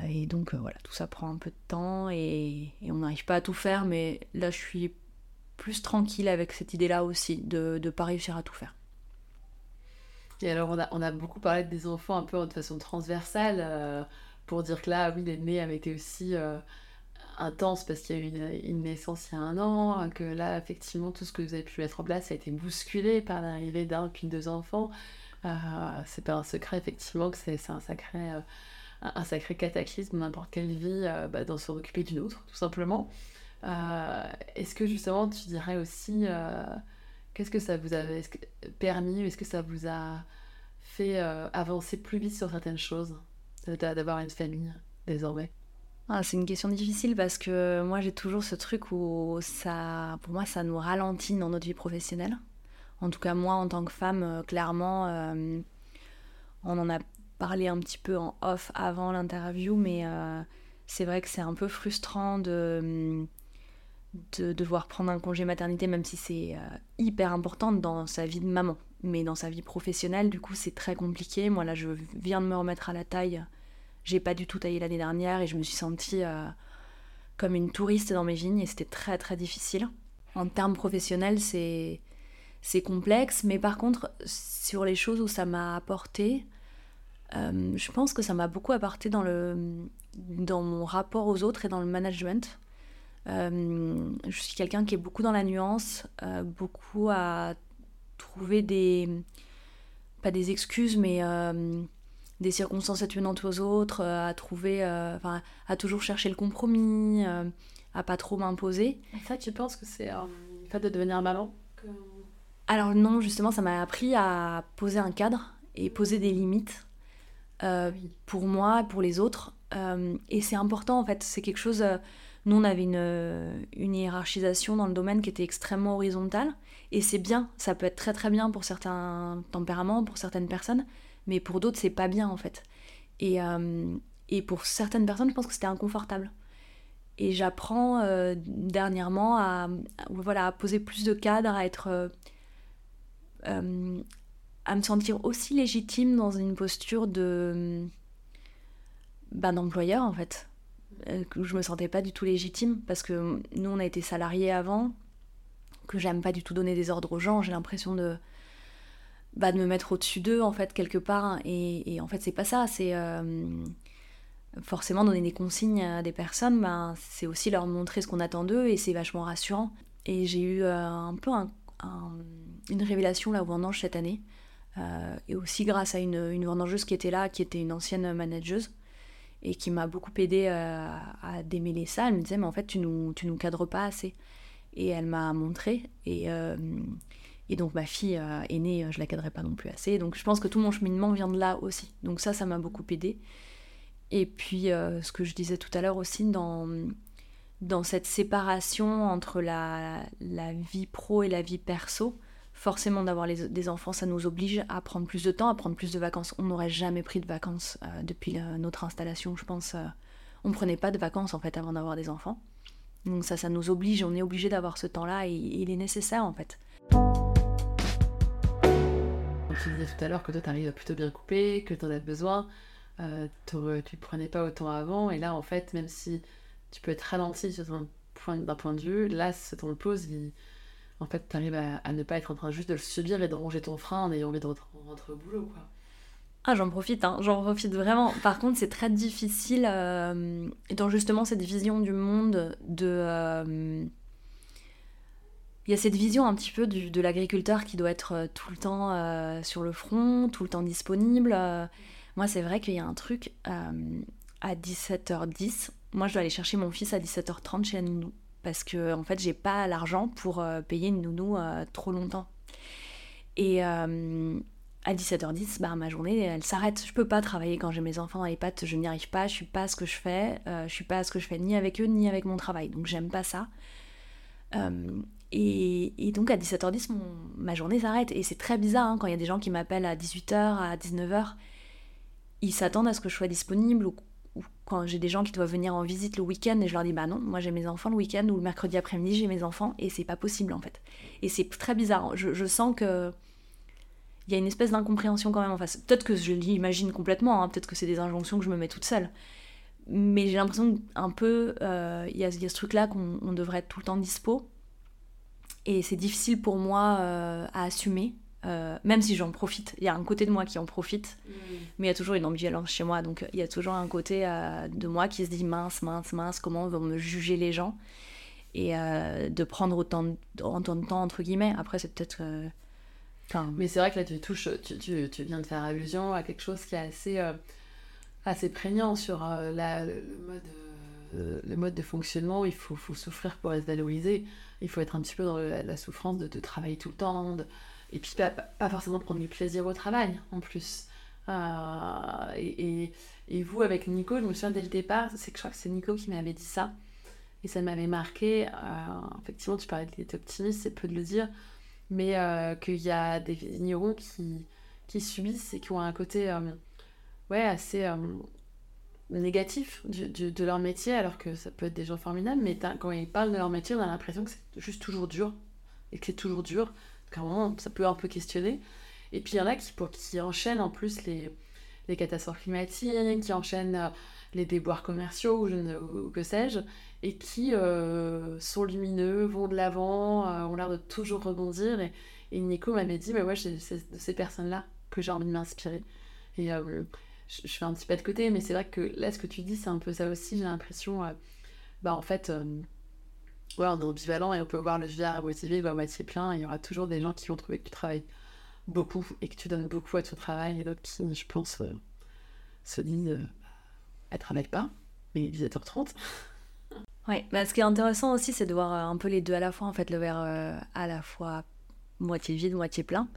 et donc euh, voilà, tout ça prend un peu de temps et, on n'arrive pas à tout faire, mais là je suis plus tranquille avec cette idée-là aussi, de ne pas réussir à tout faire. Et alors on a, on a beaucoup parlé des enfants un peu de façon transversale, pour dire que là, oui, l'aîné avait été aussi intense parce qu'il y a eu une, naissance il y a un an, que là, effectivement, tout ce que vous avez pu mettre en place a été bousculé par l'arrivée d'un puis deux enfants. Euh, c'est pas un secret, effectivement, que c'est un sacré, euh, un sacré cataclysme n'importe quelle vie euh, bah, d'en s'en occuper d'une autre, tout simplement. est-ce que justement, tu dirais aussi, qu'est-ce que ça vous avait permis, est-ce que ça vous a fait avancer plus vite sur certaines choses, d'avoir une famille désormais? Ah, c'est une question difficile parce que moi j'ai toujours ce truc où ça, pour moi ça nous ralentit dans notre vie professionnelle. En tout cas moi en tant que femme, euh, clairement, euh, on en a parlé un petit peu en off avant l'interview, mais euh, c'est vrai que c'est un peu frustrant de, de devoir prendre un congé maternité, même si c'est hyper important dans sa vie de maman. Mais dans sa vie professionnelle, du coup c'est très compliqué. Moi là je viens de me remettre à la taille j'ai pas du tout taillé l'année dernière et je me suis sentie euh, comme une touriste dans mes vignes et c'était très très difficile. En termes professionnels, c'est c'est complexe, mais par contre, sur les choses où ça m'a apporté, euh, je pense que ça m'a beaucoup apporté dans, le, dans mon rapport aux autres et dans le management. Euh, je suis quelqu'un qui est beaucoup dans la nuance, beaucoup à trouver des. pas des excuses, mais des circonstances atténuantes aux autres, euh, à trouver, euh, enfin, à toujours chercher le compromis, euh, à pas trop m'imposer. Ça, tu penses que c'est le fait de devenir maman Alors non, justement, ça m'a appris à poser un cadre et poser des limites pour moi, pour les autres. et c'est important, en fait, c'est quelque chose... nous, on avait une, une hiérarchisation dans le domaine qui était extrêmement horizontale. Et c'est bien, ça peut être très très bien pour certains tempéraments, pour certaines personnes mais pour d'autres, c'est pas bien en fait. Et, euh, et pour certaines personnes, je pense que c'était inconfortable. Et j'apprends euh, dernièrement à, voilà, poser plus de cadres, à être. Euh, à me sentir aussi légitime dans une posture de. Ben, d'employeur en fait. Je me sentais pas du tout légitime parce que nous, on a été salariés avant, que j'aime pas du tout donner des ordres aux gens, j'ai l'impression de bah, de me mettre au-dessus d'eux, en fait, quelque part. Et, en fait, c'est pas ça. C'est euh, forcément donner des consignes à des personnes, ben, c'est aussi leur montrer ce qu'on attend d'eux et c'est vachement rassurant. Et j'ai eu euh, un peu une révélation là au vendange cette année. Euh, et aussi grâce à une, une vendangeuse qui était là, qui était une ancienne manageuse et qui m'a beaucoup aidé à démêler ça. Elle me disait, mais en fait, tu nous, tu nous cadres pas assez. Et elle m'a montré. Et, et donc ma fille euh, aînée, euh, je la cadrais pas non plus assez. Donc je pense que tout mon cheminement vient de là aussi. Donc ça, ça m'a beaucoup aidé. Et puis euh, ce que je disais tout à l'heure aussi dans, dans cette séparation entre la, la, vie pro et la vie perso, forcément d'avoir des enfants, ça nous oblige à prendre plus de temps, à prendre plus de vacances. On n'aurait jamais pris de vacances depuis notre installation, je pense. on prenait pas de vacances en fait avant d'avoir des enfants. Donc ça, ça nous oblige, on est obligé d'avoir ce temps-là et il est nécessaire en fait tu disais tout à l'heure que toi, tu arrives à plutôt bien couper, que tu en as besoin. Euh, tu ne prenais pas autant avant. Et là, en fait, même si tu peux être ralenti sur point, d'un point de vue, là, ce temps de pause, en fait, tu arrives à, ne pas être en train juste de le subir et de ranger ton frein en ayant envie de rentrer, au boulot. Quoi. Ah, j'en profite, hein. j'en profite vraiment. Par contre, c'est très difficile, euh, étant justement cette vision du monde de. Euh, il y a cette vision un petit peu de l'agriculteur qui doit être euh, tout le temps euh, sur le front, tout le temps disponible. Euh. moi, c'est vrai qu'il y a un truc à 17h10. Moi, je dois aller chercher mon fils à 17h30 chez la nounou. Parce que, en fait, j'ai pas l'argent pour payer une nounou trop longtemps. Et à 17h10, bah, ma journée, elle s'arrête. Je peux pas travailler quand j'ai mes enfants dans les pattes, je n'y arrive pas, je suis pas à ce que je fais, je suis pas à ce que je fais ni avec eux, ni avec mon travail. Donc j'aime pas ça. Et, donc à 17h10, ma journée s'arrête. Et c'est très bizarre hein, quand il y a des gens qui m'appellent à 18h, à 19h. Ils s'attendent à ce que je sois disponible ou, quand j'ai des gens qui doivent venir en visite le week-end et je leur dis bah non, moi j'ai mes enfants le week-end ou le mercredi après-midi j'ai mes enfants et c'est pas possible en fait. Et c'est très bizarre. Je, sens que il y a une espèce d'incompréhension quand même en face. Peut-être que je l'imagine complètement, hein. peut-être que c'est des injonctions que je me mets toute seule. Mais j'ai l'impression qu'un peu, euh, il y, a ce truc-là qu'on devrait être tout le temps dispo et c'est difficile pour moi euh, à assumer, euh, même si j'en profite. Il y a un côté de moi qui en profite, mm. mais il y a toujours une ambivalence chez moi. Donc il y a toujours un côté euh, de moi qui se dit mince, mince, mince, comment vont me juger les gens? Et de prendre autant de, autant de temps, entre guillemets. Après, c'est peut-être. Mais c'est vrai que là, tu touches, tu, tu, tu, viens de faire allusion à quelque chose qui est assez, assez prégnant sur la, le mode euh, le mode de fonctionnement où il faut, faut, souffrir pour être valorisé. Il faut être un petit peu dans la, souffrance de, travailler tout le temps. et puis pas, forcément prendre du plaisir au travail en plus. Euh, et, et, vous, avec Nico, je me souviens dès le départ, c'est que je crois que c'est Nico qui m'avait dit ça. Et ça m'avait marqué. Euh, effectivement, tu parlais d'être optimiste, c'est peu de le dire. Mais qu'il y a des vignerons qui, qui subissent et qui ont un côté ouais, assez négatif de leur métier, alors que ça peut être des gens formidables, mais quand ils parlent de leur métier, on a l'impression que c'est juste toujours dur, et que c'est toujours dur, qu'à un moment, ça peut un peu questionner. Et puis il y en a qui, pour, qui enchaînent en plus les, les catastrophes climatiques, qui enchaînent euh, les déboires commerciaux, ou, que sais-je, et qui euh, sont lumineux, vont de l'avant, euh, ont l'air de toujours rebondir. Et, et Nico m'avait dit, mais ouais, c'est de ces personnes-là que j'ai envie de m'inspirer. Et je, fais un petit pas de côté, mais c'est vrai que là, ce que tu dis, c'est un peu ça aussi. J'ai l'impression, euh, bah en fait, euh, ouais, on est ambivalent et on peut voir le verre à moitié vide ou à moitié plein. Il y aura toujours des gens qui vont trouver que tu travailles beaucoup et que tu donnes beaucoup à ton travail, et d'autres qui, je pense, euh, se disent elle travaille pas, mais il est 17h30. Ouais, bah, ce qui est intéressant aussi, c'est de voir un peu les deux à la fois, en fait, le verre à la fois moitié vide, moitié plein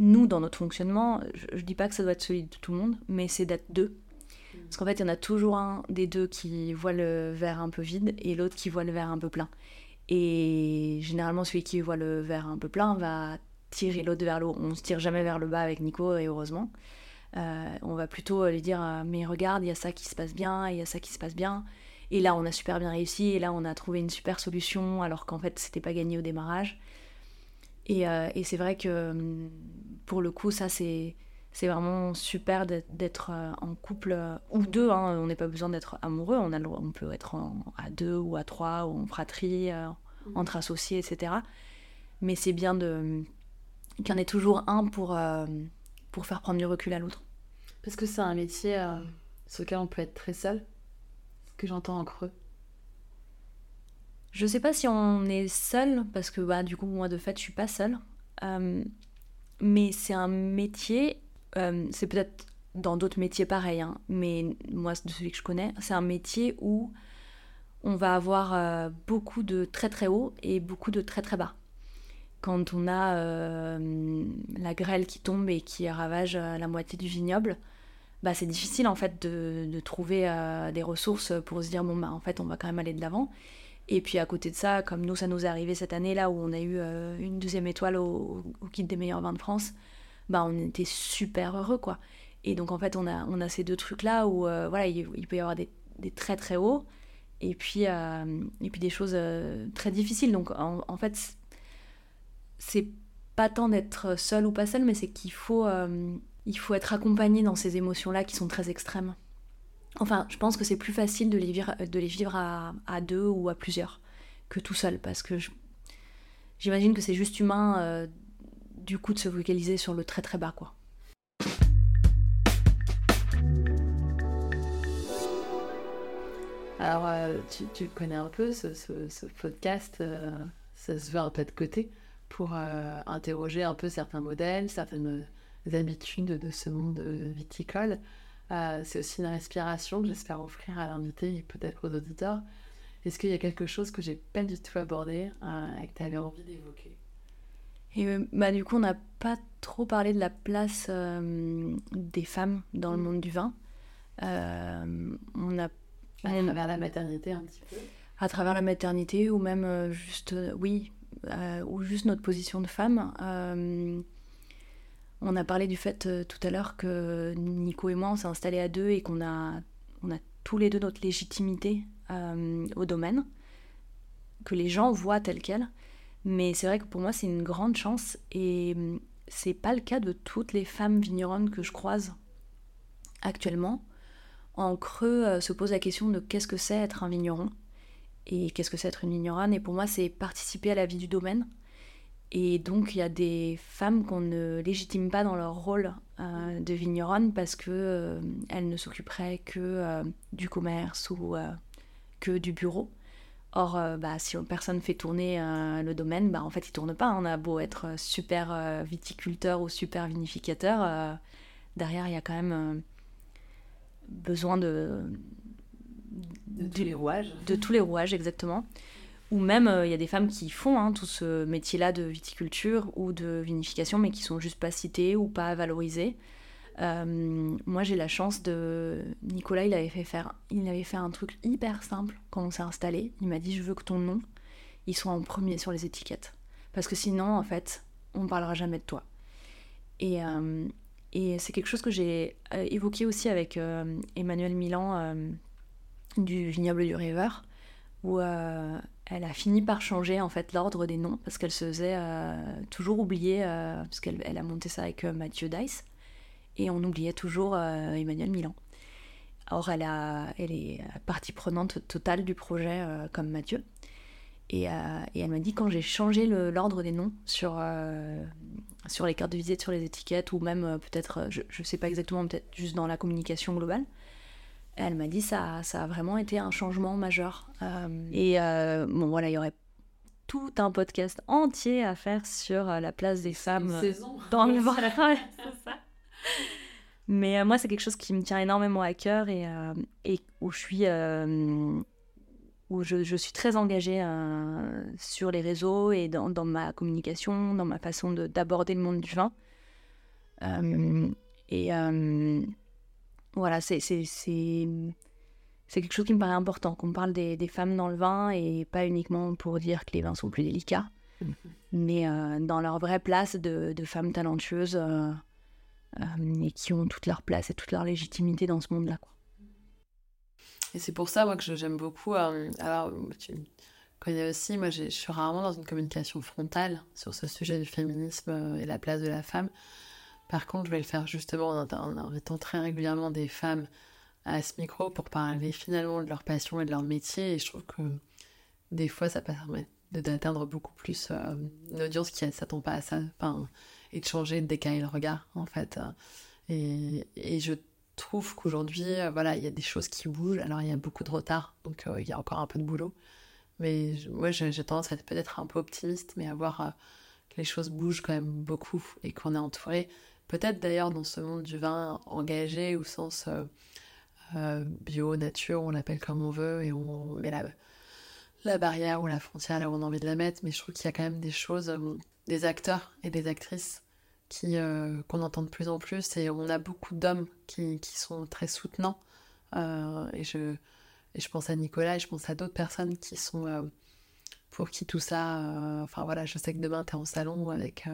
nous, dans notre fonctionnement, je, ne dis pas que ça doit être celui de tout le monde, mais c'est d'être deux. Parce qu'en fait, il y en a toujours un des deux qui voit le verre un peu vide et l'autre qui voit le verre un peu plein. Et généralement, celui qui voit le verre un peu plein va tirer l'autre vers le haut. On se tire jamais vers le bas avec Nico, et heureusement. Euh, on va plutôt lui dire euh, Mais regarde, il y a ça qui se passe bien, il y a ça qui se passe bien. Et là, on a super bien réussi, et là, on a trouvé une super solution, alors qu'en fait, c'était pas gagné au démarrage. Et, euh, et c'est vrai que hum, pour le coup, ça, c'est c'est vraiment super d'être euh, en couple euh, ou deux. Hein. On n'est pas besoin d'être amoureux. On, a, on peut être à deux ou à trois ou en fratrie, mm. entre associés, etc. Mais c'est bien de qu'il y en ait toujours un pour, pour faire prendre du recul à l'autre. Parce que c'est un métier sur lequel on peut être très seul. Ce que j'entends en creux. Je sais pas si on est seul, parce que bah, du coup, moi de fait, je suis pas seule. Euh, mais c'est un métier, euh, c'est peut-être dans d'autres métiers pareils, hein, mais moi, de celui que je connais, c'est un métier où on va avoir euh, beaucoup de très très haut et beaucoup de très très bas. Quand on a la grêle qui tombe et qui ravage la moitié du vignoble, bah, c'est difficile en fait de, de trouver des ressources pour se dire bon bah en fait on va quand même aller de l'avant. Et puis à côté de ça, comme nous, ça nous est arrivé cette année là où on a eu euh, une deuxième étoile au, kit des meilleurs vins de France, bah on était super heureux quoi. Et donc en fait, on a, on a ces deux trucs là où euh, voilà, il, peut y avoir des, des, très très hauts et puis, euh, des choses très difficiles. Donc en, en fait, c'est pas tant d'être seul ou pas seul, mais c'est qu'il faut, faut être accompagné dans ces émotions-là qui sont très extrêmes. Enfin, je pense que c'est plus facile de les vivre, de les vivre à, deux ou à plusieurs que tout seul, parce que j'imagine que c'est juste humain du coup de se focaliser sur le très très bas, quoi. Alors, euh, tu, connais un peu ce, podcast, euh, ça se veut un peu de côté, pour euh, interroger un peu certains modèles, certaines habitudes de ce monde viticole. C'est aussi une inspiration que j'espère offrir à l'invité et peut-être aux auditeurs. Est-ce qu'il y a quelque chose que j'ai pas du tout abordé et que tu avais envie d'évoquer? Et bah, du coup, on n'a pas trop parlé de la place des femmes dans le mm. monde du vin. on a à travers la maternité un petit peu À travers la maternité ou même euh, juste, euh, oui, euh, ou juste notre position de femme. On a parlé du fait tout à l'heure que Nico et moi, on s'est installés à deux et qu'on a, on a tous les deux notre légitimité au domaine, que les gens voient tel quel. Mais c'est vrai que pour moi, c'est une grande chance et c'est pas le cas de toutes les femmes vigneronnes que je croise actuellement en creux euh, se pose la question de qu'est-ce que c'est être un vigneron et qu'est-ce que c'est être une vigneronne. Et pour moi, c'est participer à la vie du domaine. Et donc, il y a des femmes qu'on ne légitime pas dans leur rôle euh, de vigneronne parce qu'elles euh, ne s'occuperaient que du commerce ou que du bureau. Or, bah, si personne fait tourner le domaine, bah, en fait, il tourne pas. On a beau être super viticulteur ou super vinificateur, derrière, il y a quand même besoin de, de, tous les rouages. De tous les rouages, exactement. Ou même, euh, il y a des femmes qui font hein, tout ce métier-là de viticulture ou de vinification, mais qui sont juste pas citées ou pas valorisées. Euh, moi, j'ai la chance de. Nicolas, il avait, fait faire... il avait fait un truc hyper simple quand on s'est installé. Il m'a dit Je veux que ton nom, il soit en premier sur les étiquettes. Parce que sinon, en fait, on ne parlera jamais de toi. Et, euh, et c'est quelque chose que j'ai évoqué aussi avec Emmanuel Milan du vignoble du River, où elle a fini par changer en fait l'ordre des noms parce qu'elle se faisait toujours oublier, parce qu'elle elle a monté ça avec Mathieu Dice, et on oubliait toujours Emmanuel Milan. Or, elle, a, elle est partie prenante totale du projet comme Mathieu. Et, et elle m'a dit quand j'ai changé l'ordre des noms sur, sur les cartes de visite, sur les étiquettes, ou même euh, peut-être, euh, je ne sais pas exactement, peut-être juste dans la communication globale. Elle m'a dit ça, ça a vraiment été un changement majeur. Euh, et bon voilà, il y aurait tout un podcast entier à faire sur la place des femmes dans le vin. Mais moi, c'est quelque chose qui me tient énormément à cœur et, et où je suis où je, suis très engagée euh, sur les réseaux et dans, ma communication, dans ma façon d'aborder le monde du vin. Euh, et euh, voilà, c'est quelque chose qui me paraît important, qu'on parle des, femmes dans le vin et pas uniquement pour dire que les vins sont plus délicats, mais dans leur vraie place de, de femmes talentueuses et qui ont toute leur place et toute leur légitimité dans ce monde-là. Et c'est pour ça, moi, que j'aime beaucoup. Euh, alors, tu connais aussi, moi, je suis rarement dans une communication frontale sur ce sujet du féminisme euh, et la place de la femme. Par contre, je vais le faire justement en, invitant très régulièrement des femmes à ce micro pour parler finalement de leur passion et de leur métier. Et je trouve que des fois, ça permet d'atteindre beaucoup plus euh, une audience qui ne s'attend pas à ça. Enfin, et de changer, de décaler le regard, en fait. Et, je trouve qu'aujourd'hui, euh, voilà, il y a des choses qui bougent. Alors, il y a beaucoup de retard, donc euh, il y a encore un peu de boulot. Mais moi, j'ai tendance à être peut-être un peu optimiste, mais à voir euh, que les choses bougent quand même beaucoup et qu'on est entouré. Peut-être d'ailleurs dans ce monde du vin engagé au sens bio, nature, on l'appelle comme on veut et on met la, barrière ou la frontière là où on a envie de la mettre. Mais je trouve qu'il y a quand même des choses, des acteurs et des actrices qui euh, qu'on entend de plus en plus et on a beaucoup d'hommes qui, qui, sont très soutenants euh, et je et je pense à Nicolas et je pense à d'autres personnes qui sont euh, pour qui tout ça enfin voilà je sais que demain tu es en salon avec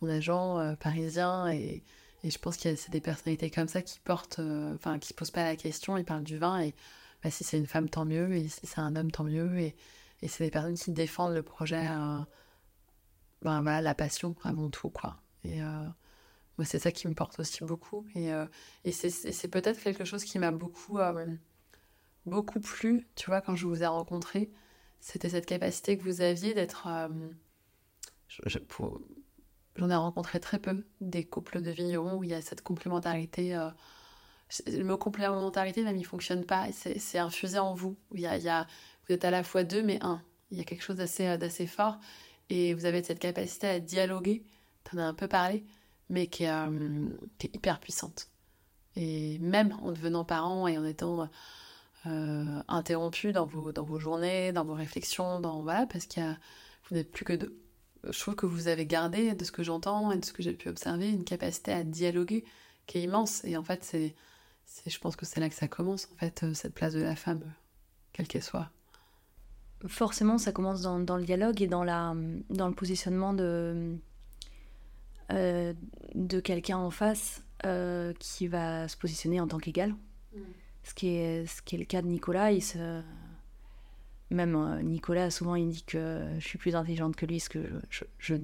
ton agent parisien et, et je pense y a des personnalités comme ça qui portent enfin qui posent pas la question ils parlent du vin et bah, si c'est une femme tant mieux et si c'est un homme tant mieux et, et c'est des personnes qui défendent le projet ben, voilà, la passion avant tout, quoi. Et moi, c'est ça qui me porte aussi beaucoup. Et, et c'est peut-être quelque chose qui m'a beaucoup, beaucoup plu, tu vois, quand je vous ai rencontré. C'était cette capacité que vous aviez d'être. J'en ai rencontré très peu des couples de vignerons où il y a cette complémentarité le mot complémentarité même il fonctionne pas c'est infusé en vous. Vous êtes à la fois deux mais un. Il y a quelque chose d'assez d'assez fort et vous avez cette capacité à dialoguer. Tu en as un peu parlé mais qui est, euh, hyper puissante. Et même en devenant parent et en étant euh, interrompu dans vos journées dans vos réflexions dans voilà parce qu'il vous n'êtes plus que deux je trouve que vous avez gardé de ce que j'entends et de ce que j'ai pu observer une capacité à dialoguer qui est immense et en fait c'est je pense que c'est là que ça commence, en fait, euh, cette place de la femme, quelle qu'elle soit. Forcément, ça commence dans, dans, le dialogue et dans, la, dans le positionnement de, euh, de quelqu'un en face euh, qui va se positionner en tant qu'égal. Mm. Ce, qui est, ce qui est le cas de Nicolas. Il se... Même Nicolas, souvent, il dit que je suis plus intelligente que lui, ce que je,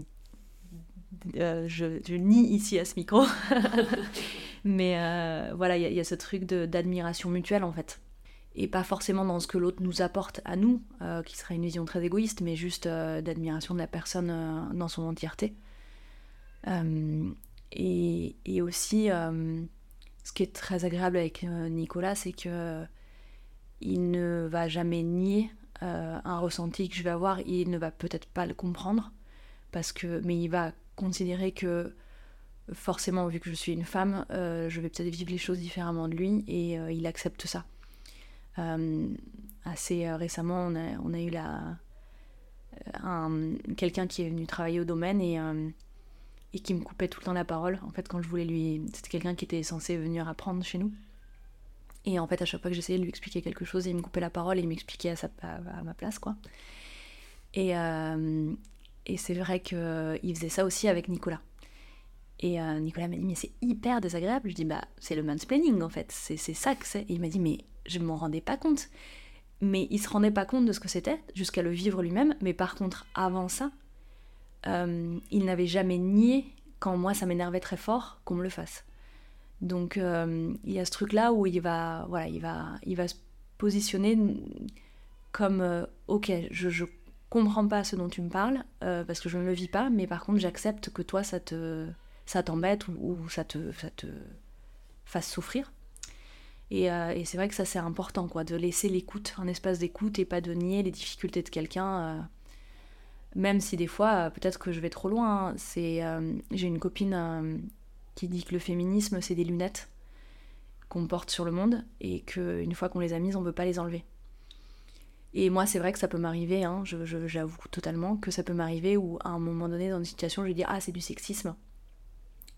je, nie ici à ce micro. Mais euh, voilà, il y, a ce truc d'admiration mutuelle en fait. Et pas forcément dans ce que l'autre nous apporte à nous, euh, qui serait une vision très égoïste, mais juste euh, d'admiration de la personne dans son entièreté. Et, et, aussi, ce qui est très agréable avec Nicolas, c'est que il ne va jamais nier un ressenti que je vais avoir, il ne va peut-être pas le comprendre, parce que, mais il va considérer que forcément, vu que je suis une femme, euh, je vais peut-être vivre les choses différemment de lui et euh, il accepte ça. Euh, assez récemment, on a, eu la, quelqu'un qui est venu travailler au domaine et, et qui me coupait tout le temps la parole. En fait, quand je voulais lui. C'était quelqu'un qui était censé venir apprendre chez nous. Et en fait, à chaque fois que j'essayais de lui expliquer quelque chose, il me coupait la parole et il m'expliquait à, à, ma place, quoi. Et, et c'est vrai qu'il faisait ça aussi avec Nicolas. Et euh, Nicolas m'a dit, mais c'est hyper désagréable. Je dis, bah, c'est le mansplaining en fait, c'est ça que c'est. Et il m'a dit, mais je m'en rendais pas compte. Mais il se rendait pas compte de ce que c'était, jusqu'à le vivre lui-même. Mais par contre, avant ça, euh, il n'avait jamais nié quand moi ça m'énervait très fort qu'on me le fasse. Donc euh, il y a ce truc-là où il va, voilà, il va, il va se positionner comme, ok, je, je comprends pas ce dont tu me parles parce que je ne le vis pas, mais par contre j'accepte que toi ça te ça t'embête ou, ça, te, ça te fasse souffrir. Et, euh, et c'est vrai que ça c'est important, quoi, de laisser l'écoute, un espace d'écoute et pas de nier les difficultés de quelqu'un. Euh, même si des fois, euh, peut-être que je vais trop loin. Hein. c'est, j'ai une copine qui dit que le féminisme c'est des lunettes qu'on porte sur le monde et qu'une fois qu'on les a mises, on veut pas les enlever. Et moi, c'est vrai que ça peut m'arriver, hein, j'avoue totalement que ça peut m'arriver où à un moment donné, dans une situation, je vais dire Ah, c'est du sexisme.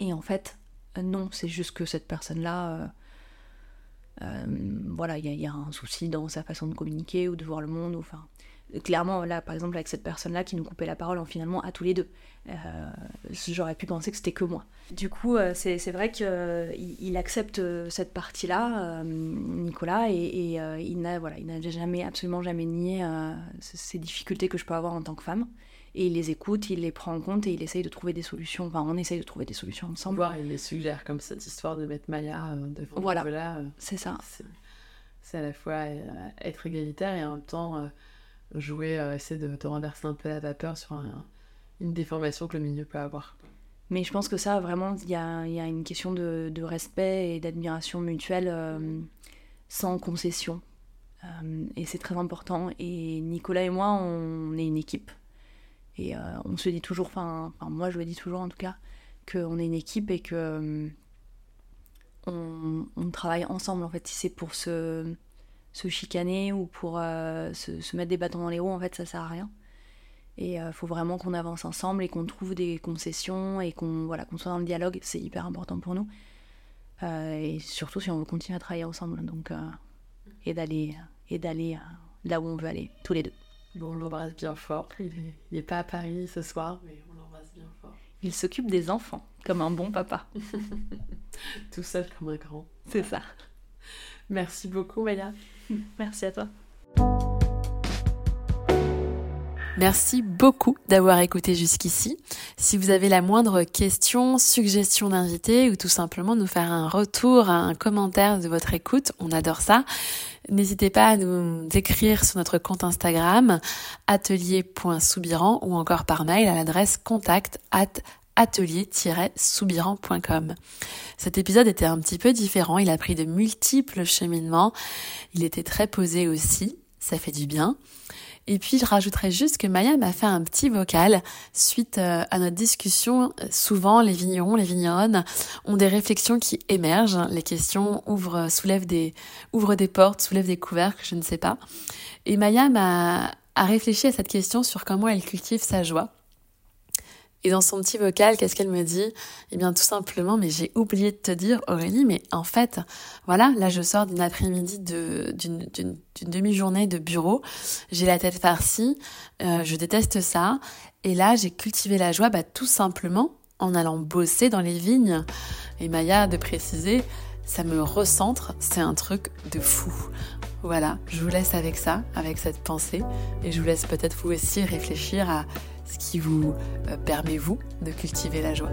Et en fait, non, c'est juste que cette personne-là, euh, euh, voilà, il y, a un souci dans sa façon de communiquer ou de voir le monde. Enfin, clairement, là, par exemple, avec cette personne-là qui nous coupait la parole, en finalement, à tous les deux. J'aurais pu penser que c'était que moi. Du coup, c'est vrai qu'il il accepte cette partie-là, Nicolas, et, il n'a voilà, jamais, absolument jamais nié ces difficultés que je peux avoir en tant que femme et il les écoute, il les prend en compte et il essaye de trouver des solutions. Enfin, on essaye de trouver des solutions ensemble. Voir, il les suggère, comme cette histoire de mettre Maya euh, devant voilà. Euh, c'est ça. C'est à la fois euh, être égalitaire et en même temps jouer, essayer de te renverser un peu la vapeur sur une déformation que le milieu peut avoir. Mais je pense que ça, vraiment, il y a, y a, une question de, de respect et d'admiration mutuelle sans concession. et c'est très important. Et Nicolas et moi, on est une équipe. Et euh, on se dit toujours, enfin, moi je le dis toujours en tout cas, qu'on est une équipe et que euh, on, travaille ensemble en fait. C'est pour se, se, chicaner ou pour euh, se, mettre des bâtons dans les roues, en fait ça sert à rien. Et il faut vraiment qu'on avance ensemble et qu'on trouve des concessions et qu'on voilà, qu'on soit dans le dialogue, c'est hyper important pour nous. et surtout si on veut continuer à travailler ensemble. Donc, et d'aller et d'aller là où on veut aller, tous les deux. Bon, on l'embrasse bien fort. Il n'est pas à Paris ce soir, mais on l'embrasse bien fort. Il s'occupe des enfants, comme un bon papa. Tout seul comme un grand. C'est ça. Merci beaucoup, Maya. Merci à toi. Merci beaucoup d'avoir écouté jusqu'ici. Si vous avez la moindre question, suggestion d'invité ou tout simplement nous faire un retour, un commentaire de votre écoute, on adore ça. N'hésitez pas à nous écrire sur notre compte Instagram atelier.soubiran ou encore par mail à l'adresse contact at atelier-soubiran.com. Cet épisode était un petit peu différent, il a pris de multiples cheminements, il était très posé aussi, ça fait du bien. Et puis je rajouterais juste que Maya m'a fait un petit vocal suite euh, à notre discussion. Souvent les vignerons, les vigneronnes ont des réflexions qui émergent. Les questions ouvrent, soulèvent des, ouvrent des portes, soulèvent des couvercles, je ne sais pas. Et Maya m'a a réfléchi à cette question sur comment elle cultive sa joie. Et dans son petit vocal, qu'est-ce qu'elle me dit? Eh bien, tout simplement, mais j'ai oublié de te dire, Aurélie, mais en fait, voilà, là, je sors d'une après-midi d'une demi-journée de bureau. J'ai la tête farcie, euh, je déteste ça. Et là, j'ai cultivé la joie, bah, tout simplement en allant bosser dans les vignes. Et Maya de préciser, ça me recentre, c'est un truc de fou. Voilà, je vous laisse avec ça, avec cette pensée, et je vous laisse peut-être vous aussi réfléchir à ce qui vous euh, permet, vous, de cultiver la joie.